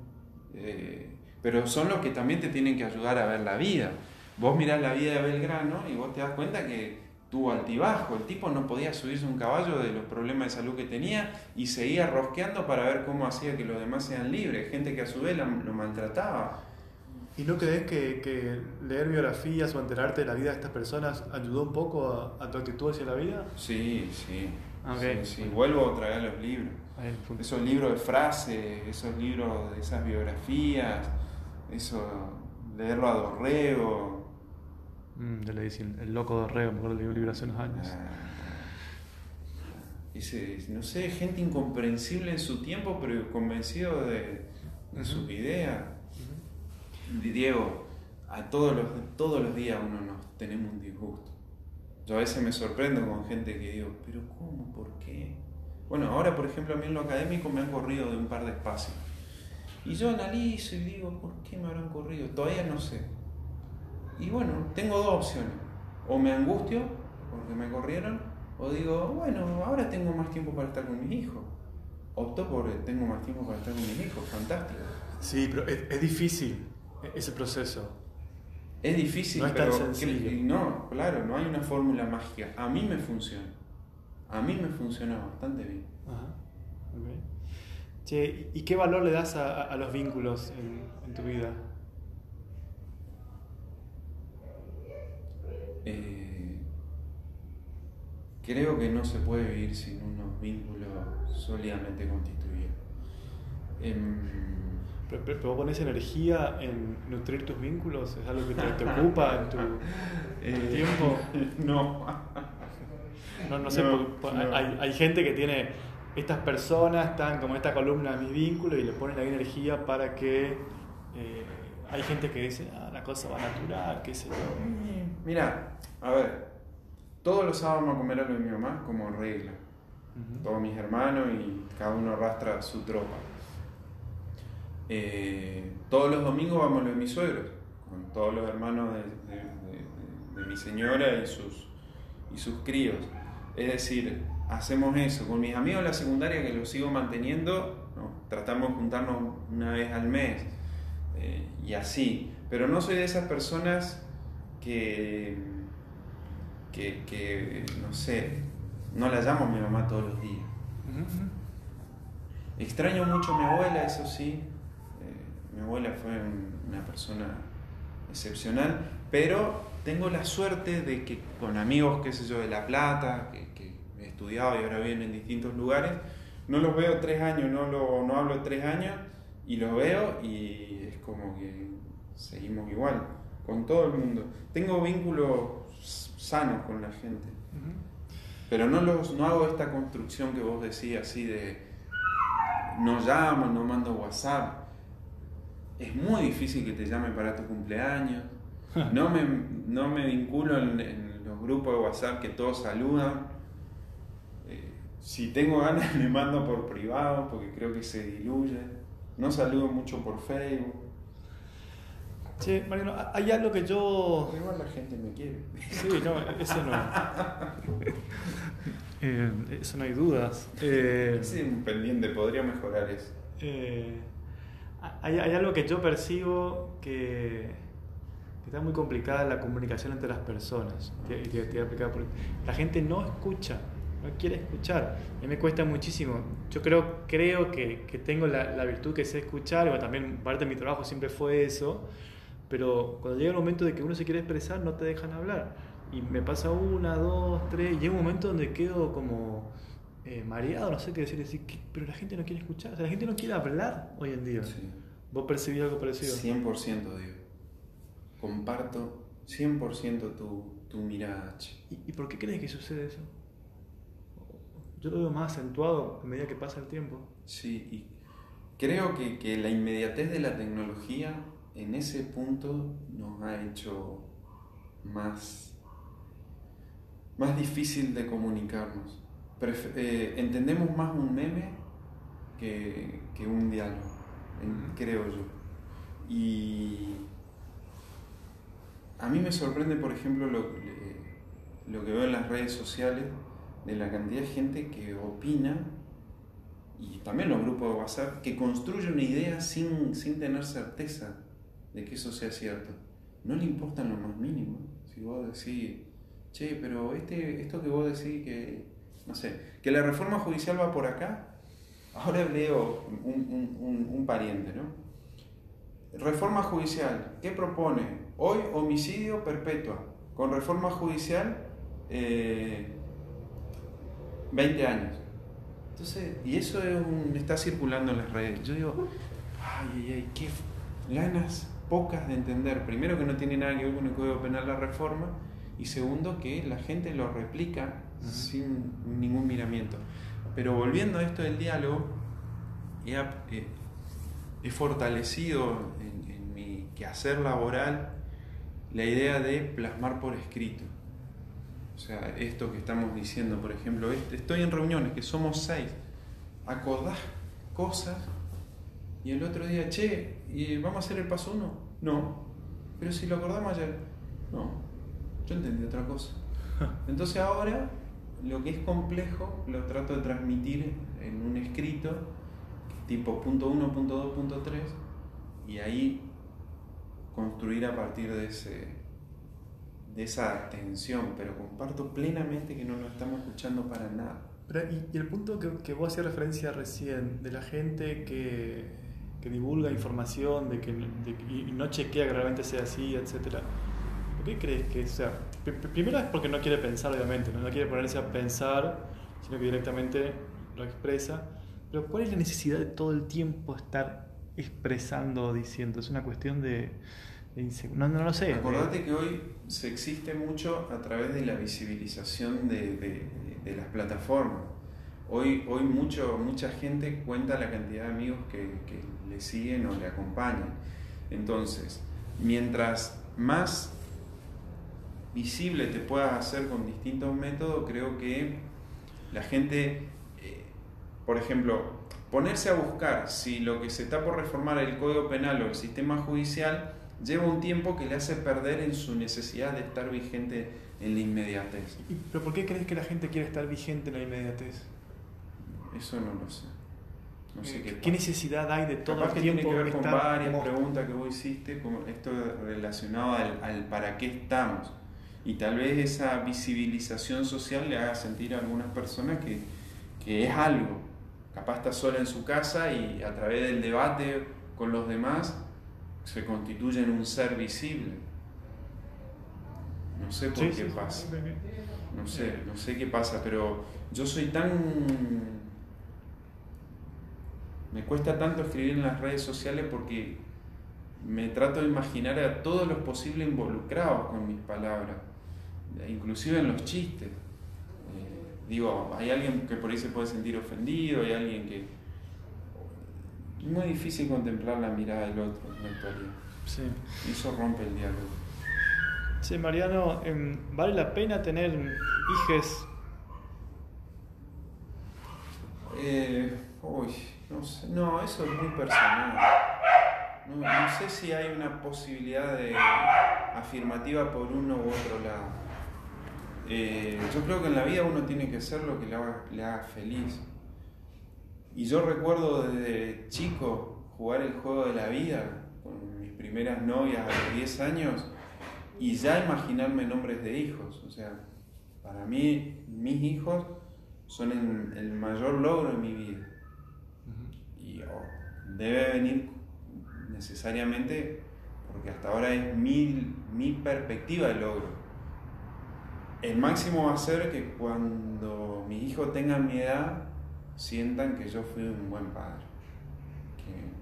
Eh, pero son los que también te tienen que ayudar a ver la vida. Vos mirás la vida de Belgrano y vos te das cuenta que tuvo altibajo. El tipo no podía subirse un caballo de los problemas de salud que tenía y seguía rosqueando para ver cómo hacía que los demás sean libres. Gente que a su vez la- lo maltrataba. ¿Y no crees que, que leer biografías o enterarte de la vida de estas personas ayudó un poco a, a tu actitud hacia la vida? Sí, sí. Ok. sí, sí. Vuelvo a traer los libros. Esos libros de frases, esos libros de esas biografías, eso, leerlo a Dorrego. Mm, ya le dije, el loco de Reo, me acuerdo del libro hace unos años. Ese, no sé, gente incomprensible en su tiempo, pero convencido de, de sus ideas. Di- Diego, a todos los, todos los días uno nos tenemos un disgusto. Yo a veces me sorprendo con gente que digo, pero ¿cómo? ¿Por qué? Bueno, ahora por ejemplo a mí en lo académico me han corrido de un par de espacios. Y yo analizo y digo, ¿por qué me habrán corrido? Todavía no sé. Y bueno, tengo dos opciones. O me angustio porque me corrieron, o digo, bueno, ahora tengo más tiempo para estar con mis hijos. Opto por tengo más tiempo para estar con mis hijos, fantástico. Sí, pero es, difícil ese proceso. Es difícil, no es pero tan sencillo. no, claro, no hay una fórmula mágica. A mí me funciona. A mí me funciona bastante bien. Ajá. Che, ¿y qué valor le das a, los vínculos en, tu vida? Eh, creo que no se puede vivir sin unos vínculos sólidamente constituidos. Em, pero, pero, vos pones energía en nutrir tus vínculos, ¿es algo que te, ocupa en tu, eh, tiempo? No. No, no sé, Hay, hay gente que tiene estas personas están como esta columna de mi vínculo y le ponen la energía para que eh, hay gente que dice, ah, la cosa va natural, qué sé yo. Mira, a ver, todos los sábados vamos a comer algo de mi mamá como regla. Todos mis hermanos y cada uno arrastra su tropa. Eh, todos los domingos vamos a lo de mis suegros, con todos los hermanos de, de mi señora y sus, y sus críos. Es decir, hacemos eso. Con mis amigos de la secundaria, que los sigo manteniendo, tratamos de juntarnos una vez al mes eh, y así. Pero no soy de esas personas que, que, no sé, no la llamo a mi mamá todos los días. Extraño mucho a mi abuela, eso sí. Eh, mi abuela fue una persona excepcional, pero tengo la suerte de que con amigos, qué sé yo, de La Plata, que, estudiado y ahora viven en distintos lugares. No los veo tres años, no, lo, no hablo tres años y los veo y es como que seguimos igual, con todo el mundo. Tengo vínculos sanos con la gente, pero no, los, no hago esta construcción que vos decías así de no llamo, no mando WhatsApp. Es muy difícil que te llame para tu cumpleaños. No me, no me vinculo en, en los grupos de WhatsApp que todos saludan si tengo ganas me mando por privado porque creo que se diluye. No saludo mucho por Facebook. Che, Mariano, hay algo que yo. igual la gente me quiere. Sí, no, eso no. eh, eso no hay dudas. Eh, sí, un pendiente, podría mejorar eso. Eh, hay, hay, algo que yo percibo que, está muy complicada la comunicación entre las personas. la gente no escucha no quiere escuchar. A mí me cuesta muchísimo. Yo creo, creo que, que tengo la, la, virtud que sé escuchar, bueno, también parte de mi trabajo siempre fue eso, pero cuando llega el momento de que uno se quiere expresar, no te dejan hablar. Y me pasa una, dos, tres, y llega un momento donde quedo como eh, mareado, no sé qué decir, decir pero la gente no quiere escuchar, o sea, la gente no quiere hablar hoy en día. ¿Vos percibís algo parecido? 100% digo. Comparto 100% tu, tu mirada. ¿Y, ¿Y por qué crees que sucede eso? Yo lo veo más acentuado a medida que pasa el tiempo. Sí, y creo que, que la inmediatez de la tecnología en ese punto nos ha hecho más, más difícil de comunicarnos. Eh, entendemos más un meme que, que un diálogo, creo yo. Y a mí me sorprende, por ejemplo, lo, lo que veo en las redes sociales de la cantidad de gente que opina, y también los grupos de WhatsApp, que construye una idea sin, sin tener certeza de que eso sea cierto. No le importa en lo más mínimo. Si vos decís, che, pero este, esto que vos decís que, no sé, que la reforma judicial va por acá, ahora leo un, un, un pariente, ¿no? Reforma judicial, ¿qué propone? Hoy homicidio perpetua. Con reforma judicial, eh, 20 años. Entonces, y eso es está circulando en las redes. Yo digo, ay, ay, ay, qué ganas pocas de entender. Primero que no tiene nada que ver con el Código Penal la reforma y segundo que la gente lo replica sin ningún miramiento. Pero volviendo a esto del diálogo, he, fortalecido en, en, mi quehacer laboral la idea de plasmar por escrito. O sea, esto que estamos diciendo, por ejemplo, este, estoy en reuniones, que somos seis, acordás cosas y el otro día, che, ¿y ¿vamos a hacer el paso uno? No, pero si lo acordamos ayer, no, yo entendí otra cosa. Entonces ahora lo que es complejo lo trato de transmitir en un escrito tipo punto 1, punto 2, punto 3 y ahí construir a partir de ese de esa tensión, pero comparto plenamente que no lo estamos escuchando para nada. y, el punto que, que vos hacías referencia recién, de la gente que, que divulga información de que, y no chequea que realmente sea así, etc. ¿Por qué crees que sea? Primero es porque no quiere pensar, obviamente, ¿no? no quiere ponerse a pensar, sino que directamente lo expresa. Pero ¿cuál es la necesidad de todo el tiempo estar expresando, diciendo? Es una cuestión de no, no lo sé. Acordate que hoy se existe mucho a través de la visibilización de, de, las plataformas. Hoy, hoy mucho, mucha gente cuenta la cantidad de amigos que, que le siguen o le acompañan. Entonces, mientras más visible te puedas hacer con distintos métodos, creo que la gente, eh, por ejemplo, ponerse a buscar si lo que se está por reformar el Código Penal o el sistema judicial lleva un tiempo que le hace perder en su necesidad de estar vigente en la inmediatez. ¿Pero por qué crees que la gente quiere estar vigente en la inmediatez? Eso no lo sé. No sé eh, qué, necesidad hay de todo el que tiempo tiene que ver con varias preguntas que vos hiciste, como esto relacionado al, para qué estamos. Y tal vez esa visibilización social le haga sentir a algunas personas que, que es algo. Capaz está sola en su casa y a través del debate con los demás se constituye en un ser visible. No sé por qué pasa. No sé, no sé qué pasa, pero yo soy tan... Me cuesta tanto escribir en las redes sociales porque me trato de imaginar a todos los posibles involucrados con mis palabras, inclusive en los chistes. Eh, digo, hay alguien que por ahí se puede sentir ofendido, hay alguien que es muy difícil contemplar la mirada del otro en la actualidad. Sí. eso rompe el diálogo. Sí, Mariano, em, ¿vale la pena tener hijes? Eh, uy, no sé. No, eso es muy personal. No, sé si hay una posibilidad de afirmativa por uno u otro lado. Eh, yo creo que en la vida uno tiene que ser lo que le haga, le haga feliz. Y yo recuerdo desde chico jugar el juego de la vida con mis primeras novias a los 10 años y ya imaginarme nombres de hijos. O sea, para mí mis hijos son el, mayor logro de mi vida. Debe venir necesariamente porque hasta ahora es mi, mi perspectiva de logro. El máximo va a ser que cuando mis hijos tengan mi edad, sientan que yo fui un buen padre,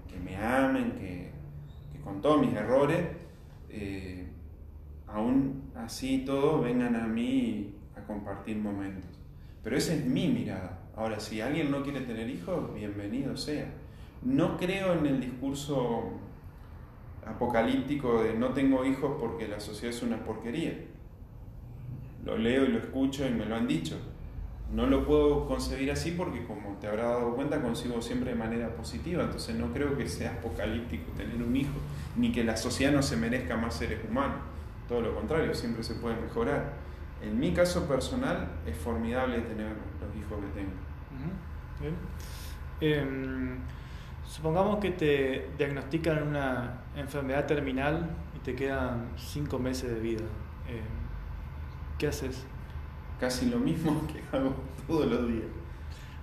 que, me amen, que, con todos mis errores, eh, aún así todo, vengan a mí a compartir momentos. Pero esa es mi mirada. Ahora, si alguien no quiere tener hijos, bienvenido sea. No creo en el discurso apocalíptico de no tengo hijos porque la sociedad es una porquería. Lo leo y lo escucho y me lo han dicho no lo puedo concebir así porque, como te habrás dado cuenta, consigo siempre de manera positiva. Entonces no creo que sea apocalíptico tener un hijo, ni que la sociedad no se merezca más seres humanos. Todo lo contrario, siempre se puede mejorar. En mi caso personal es formidable tener los hijos que tengo. Em, supongamos que te diagnostican una enfermedad terminal y te quedan cinco meses de vida. Em, ¿Qué haces? casi lo mismo que hago todos los días.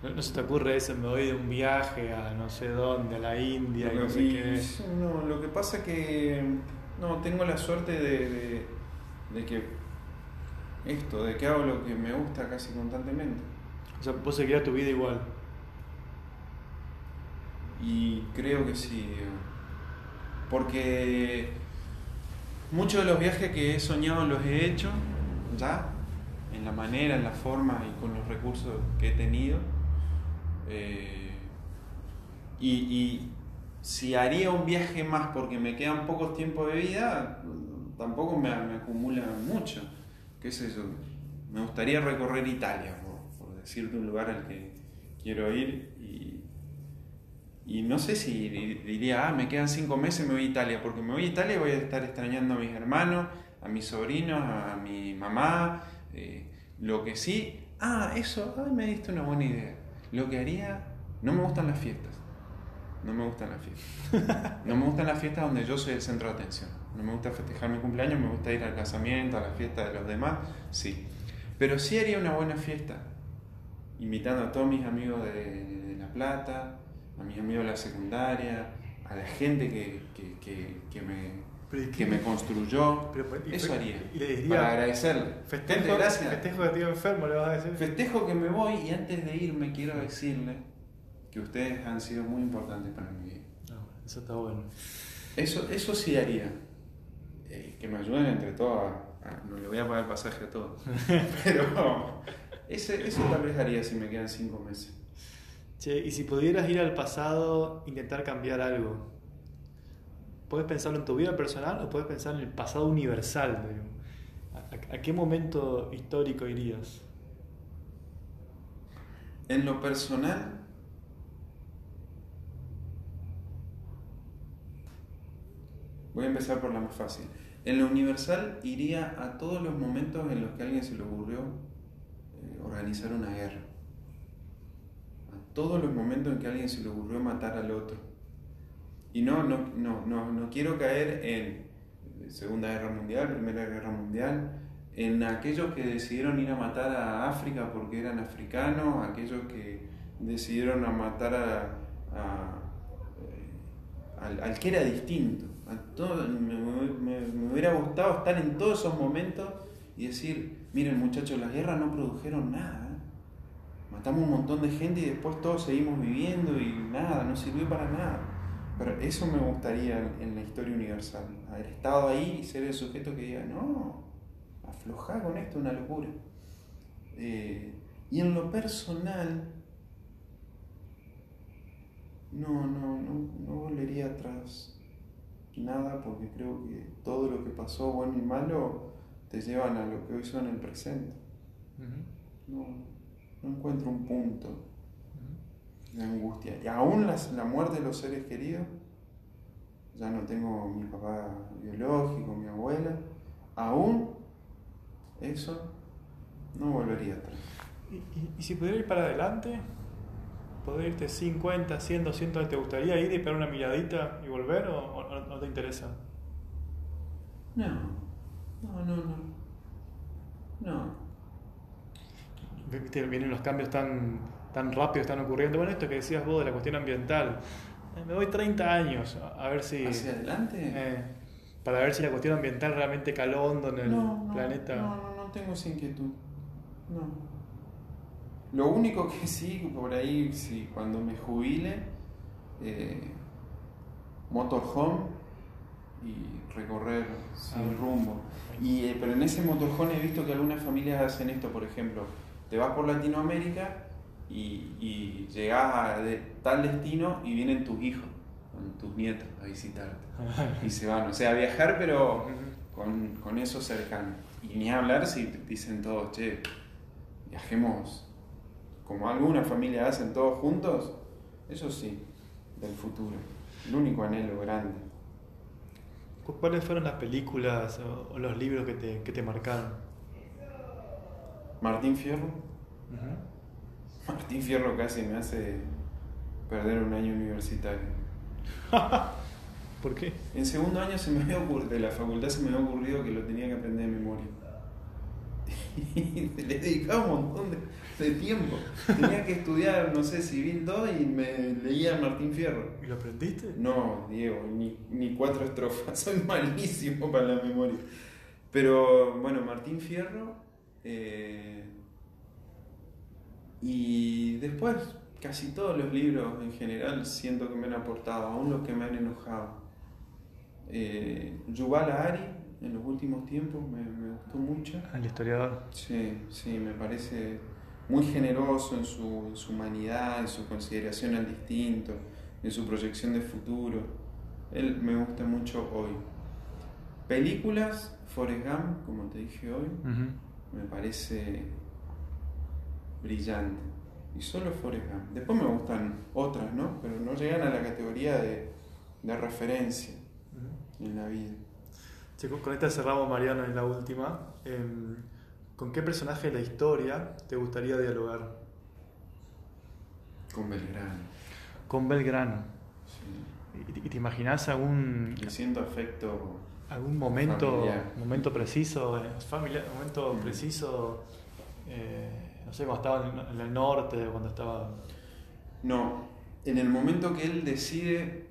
¿No, se te ocurre eso? Me voy de un viaje a no sé dónde, a la India, no, sé qué. No, lo que pasa es que no, tengo la suerte de, de, que esto, de que hago lo que me gusta casi constantemente. O sea, vos seguirás tu vida igual. Y creo que sí. Porque muchos de los viajes que he soñado los he hecho ya en la manera, en la forma y con los recursos que he tenido. Eh, y, si haría un viaje más porque me quedan pocos tiempos de vida, tampoco me, me acumula mucho. ¿Qué es eso? Me gustaría recorrer Italia, por, decirte un lugar al que quiero ir y, y no sé si diría, ah, me quedan cinco meses, me voy a Italia, porque me voy a Italia y voy a estar extrañando a mis hermanos, a mis sobrinos, a mi mamá. Eh, lo que sí, ah, eso, ay, me diste una buena idea. Lo que haría, no me gustan las fiestas. No me gustan las fiestas. No me gustan las fiestas donde yo soy el centro de atención. No me gusta festejar mi cumpleaños, me gusta ir al casamiento, a la fiesta de los demás, sí. Pero sí haría una buena fiesta, invitando a todos mis amigos de, La Plata, a mis amigos de la secundaria, a la gente que, que, me, que me construyó. Eso haría. Y le diría, para agradecerle. Festejo, gracias. festejo tío enfermo, le vas a decir. Festejo que me voy y antes de irme quiero decirle que ustedes han sido muy importantes para mi vida. eso está bueno. Eso, eso sí haría. Eh, que me ayuden entre todos. no le voy a pagar el pasaje a todos. Pero ese, eso tal vez haría si me quedan cinco meses. Y si pudieras ir al pasado, intentar cambiar algo, ¿puedes pensarlo en tu vida personal o puedes pensar en el pasado universal? ¿A, a qué momento histórico irías? En lo personal, voy a empezar por la más fácil. En lo universal iría a todos los momentos en los que a alguien se le ocurrió eh, organizar una guerra. Todos los momentos en que alguien se le ocurrió matar al otro. Y no, no, no, no, no quiero caer en Segunda Guerra Mundial, Primera Guerra Mundial, en aquellos que decidieron ir a matar a África porque eran africanos, aquellos que decidieron a matar a, eh, al que era distinto me, hubiera gustado estar en todos esos momentos y decir, miren muchachos, las guerras no produjeron nada. Matamos un montón de gente y después todos seguimos viviendo y nada, no sirvió para nada. Pero eso me gustaría en la historia universal, haber estado ahí y ser el sujeto que diga, no, afloja con esto, una locura. Eh, y en lo personal, no, no, no, no volvería atrás nada porque creo que todo lo que pasó, bueno y malo, te llevan a lo que hoy son el presente. no, encuentro un punto de angustia. Y aún la muerte de los seres queridos, ya no tengo mi papá biológico, mi abuela, aún eso no volvería atrás. ¿Y, y si pudiera ir para adelante? ¿Poder irte 50, 100, 200 te gustaría ir y pegar una miradita y volver o, no te interesa? No, no, no, no. No. Viste, vienen los cambios tan, tan rápidos, están ocurriendo. Bueno, esto que decías vos de la cuestión ambiental. Eh, me doy 30 años a ver si. ¿Hacia adelante? Eh, para ver si la cuestión ambiental realmente caló hondo en el planeta. No, no, no tengo esa inquietud. No. Lo único que sí, por ahí, sí, cuando me jubile, eh, motorhome y recorrer sin ah, rumbo. Y, eh, pero en ese motorhome he visto que algunas familias hacen esto, por ejemplo, te vas por Latinoamérica y, y llegas a tal destino y vienen tus hijos, tus nietos a visitarte. y se van, o sea, a viajar pero con, con eso cercano. Y ni hablar si dicen todos, che, viajemos como alguna familia hacen todos juntos, eso sí, del futuro. El único anhelo grande. ¿Cuáles fueron las películas o, los libros que te, que te, marcaron? Martín Fierro. Martín Fierro casi me hace perder un año universitario. ¿Por qué? En segundo año se me había ocurrido, de la facultad se me había ocurrido que lo tenía que aprender de memoria. y le dedicaba un montón de, tiempo. Tenía que estudiar, no sé, Civil 2 y me leía Martín Fierro. ¿Y lo aprendiste? No, Diego, ni, ni cuatro estrofas. Soy malísimo para la memoria. Pero bueno, Martín Fierro. Eh, y después, casi todos los libros en general siento que me han aportado, aún los que me han enojado. Eh, Yuval Ari en los últimos tiempos, me, gustó mucho. El historiador. Sí, sí, me parece muy generoso en su, humanidad, en su consideración al distinto, en su proyección de futuro. Él me gusta mucho hoy. Películas, Forrest Gump, como te dije hoy, me parece brillante. Y solo Forrest Gump. Después me gustan otras, ¿no? Pero no llegan a la categoría de, referencia en la vida. Chicos, con esta cerramos, Mariano, en la última. Em, ¿Con qué personaje de la historia te gustaría dialogar? Con Belgrano. Con Belgrano. Sí. ¿Y te imaginas algún... Le siento afecto... ¿Algún momento, momento preciso, eh, familiar, momento preciso, eh, no sé, cuando estaba en el norte, cuando estaba... No, en el momento que él decide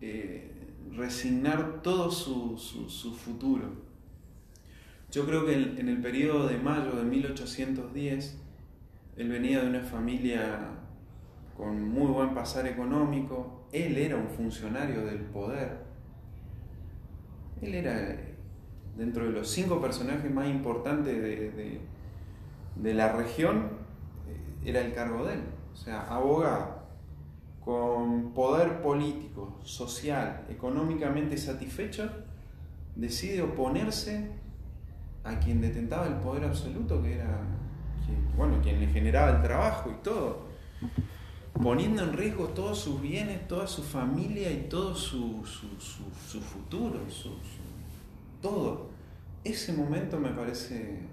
eh, resignar todo su, futuro. Yo creo que en, el periodo de mayo de 1810, él venía de una familia con muy buen pasar económico, él era un funcionario del poder, él era dentro de los cinco personajes más importantes de, de la región, eh, era el cargo de él, o sea, abogado con poder político, social, económicamente satisfecho, decide oponerse a quien detentaba el poder absoluto, que era bueno, quien le generaba el trabajo y todo, poniendo en riesgo todos sus bienes, toda su familia y todo su, futuro, todo. Ese momento me parece eh,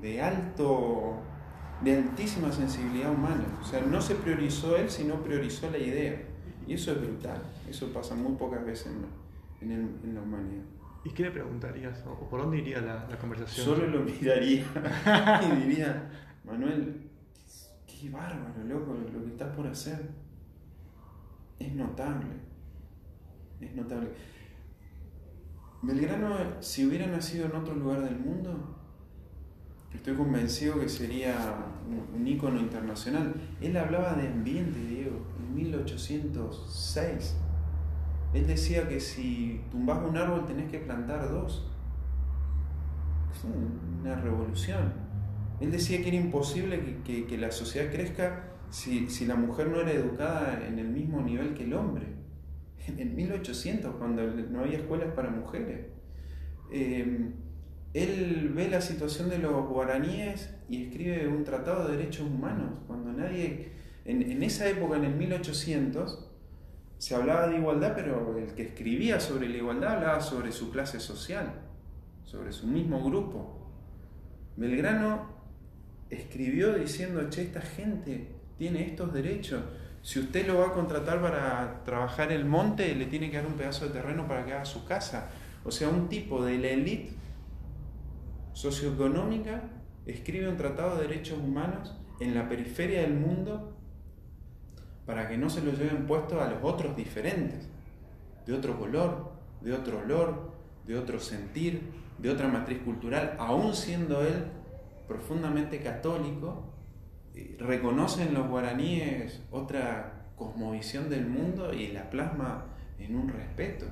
de alto de altísima sensibilidad humana. O sea, no se priorizó él, sino priorizó la idea. Y eso es brutal. Eso pasa muy pocas veces en, en, la humanidad. ¿Y qué le preguntarías? ¿O por dónde iría la, la conversación? Solo lo miraría y diría, Manuel, qué bárbaro, loco, lo que estás por hacer. Es notable. Es notable. Belgrano, si hubiera nacido en otro lugar del mundo, Estoy convencido que sería un, ícono internacional. Él hablaba de ambiente, Diego, en 1806. Él decía que si tumbas un árbol tenés que plantar dos. Es una revolución. Él decía que era imposible que, la sociedad crezca si, la mujer no era educada en el mismo nivel que el hombre. En 1800, cuando no había escuelas para mujeres. Eh, él ve la situación de los guaraníes y escribe un tratado de derechos humanos, cuando nadie, en, esa época, en el 1800, se hablaba de igualdad, pero el que escribía sobre la igualdad hablaba sobre su clase social, sobre su mismo grupo. Belgrano escribió diciendo, che, esta gente tiene estos derechos. Si usted lo va a contratar para trabajar el monte, le tiene que dar un pedazo de terreno para que haga su casa. O sea, un tipo de la élite socioeconómica escribe un tratado de derechos humanos en la periferia del mundo para que no se lo lleven puesto a los otros diferentes, de otro color, de otro olor, de otro sentir, de otra matriz cultural, aún siendo él profundamente católico, eh, reconoce en los guaraníes otra cosmovisión del mundo y la plasma en un respeto.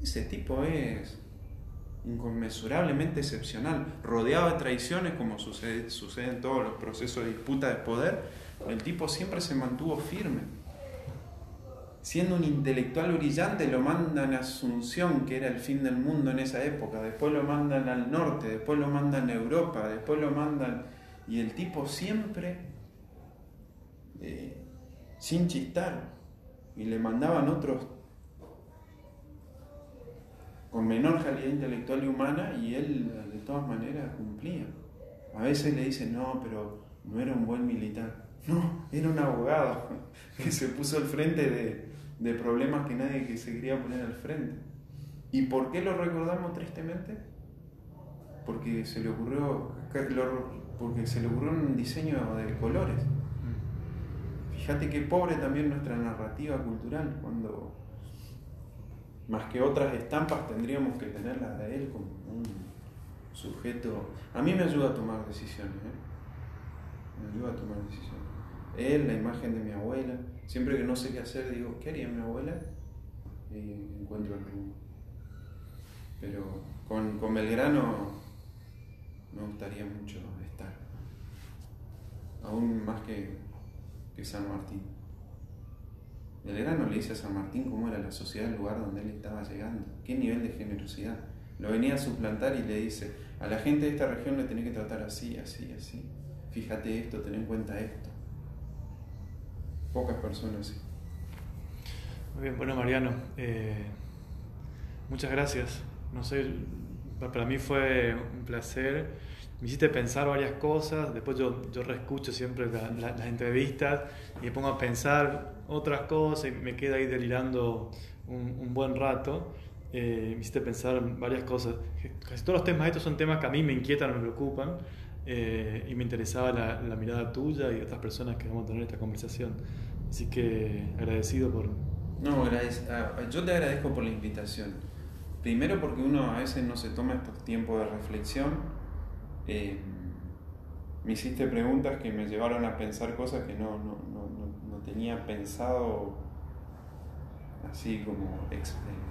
Ese tipo es inconmensurablemente excepcional, rodeado de traiciones como sucede, sucede en todos los procesos de disputa de poder, el tipo siempre se mantuvo firme. Siendo un intelectual brillante, lo mandan a Asunción, que era el fin del mundo en esa época, después lo mandan al norte, después lo mandan a Europa, después lo mandan... Y el tipo siempre, eh, sin chistar, y le mandaban otros con menor calidad intelectual y humana y él de todas maneras cumplía. A veces le dicen, no, pero no era un buen militar. No, era un abogado que se puso al frente de, de problemas que nadie que se quería poner al frente. ¿Y por qué lo recordamos tristemente? Porque se le ocurrió, porque se le ocurrió un diseño de colores. Fíjate qué pobre también nuestra narrativa cultural cuando más que otras estampas tendríamos que tenerlas de él como un sujeto. A mí me ayuda a tomar decisiones, ¿eh? me ayuda a tomar decisiones. Él, la imagen de mi abuela, siempre que no sé qué hacer digo, ¿qué haría mi abuela? Y encuentro el rumbo. Pero con, con Belgrano me gustaría mucho estar, aún más que, que San Martín. Belgrano le dice a San Martín cómo era la sociedad del lugar donde él estaba llegando, qué nivel de generosidad. Lo venía a suplantar y le dice, a la gente de esta región le tenés que tratar así, así, así. Fíjate esto, ten en cuenta esto. Pocas personas. Muy bien, bueno Mariano, eh, muchas gracias. No sé, para mí fue un placer. Me hiciste pensar varias cosas, después yo, yo reescucho siempre las entrevistas y me pongo a pensar otras cosas y me queda ahí delirando un, un buen rato. Eh, me hiciste pensar varias cosas. Casi todos los temas estos son temas que a mí me inquietan, me preocupan eh, y me interesaba la, la, mirada tuya y de otras personas que vamos a tener esta conversación. Así que agradecido por... No, ah, yo te agradezco por la invitación. Primero porque uno a veces no se toma estos tiempos de reflexión. Eh, me hiciste preguntas que me llevaron a pensar cosas que no, no, no, no tenía pensado así como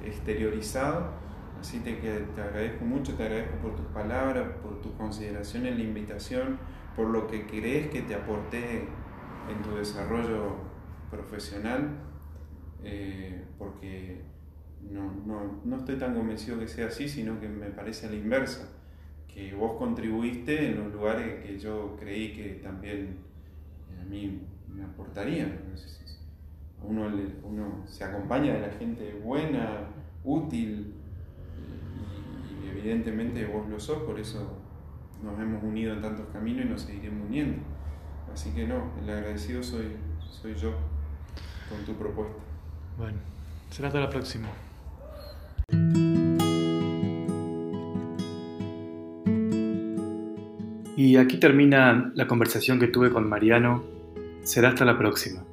exteriorizado. Así te, te agradezco mucho, te agradezco por tus palabras, por tu consideración en la invitación, por lo que crees que te aporté en tu desarrollo profesional, eh, porque no, no, no, estoy tan convencido que sea así, sino que me parece a la inversa, que vos contribuiste en los lugares que yo creí que también a mí me aportarían. Uno, uno se acompaña de la gente buena, útil, y, evidentemente vos lo sos, por eso nos hemos unido en tantos caminos y nos seguiremos uniendo. Así que no, el agradecido soy, soy yo con tu propuesta. Bueno, será hasta la próxima. Y aquí termina la conversación que tuve con Mariano. Será hasta la próxima.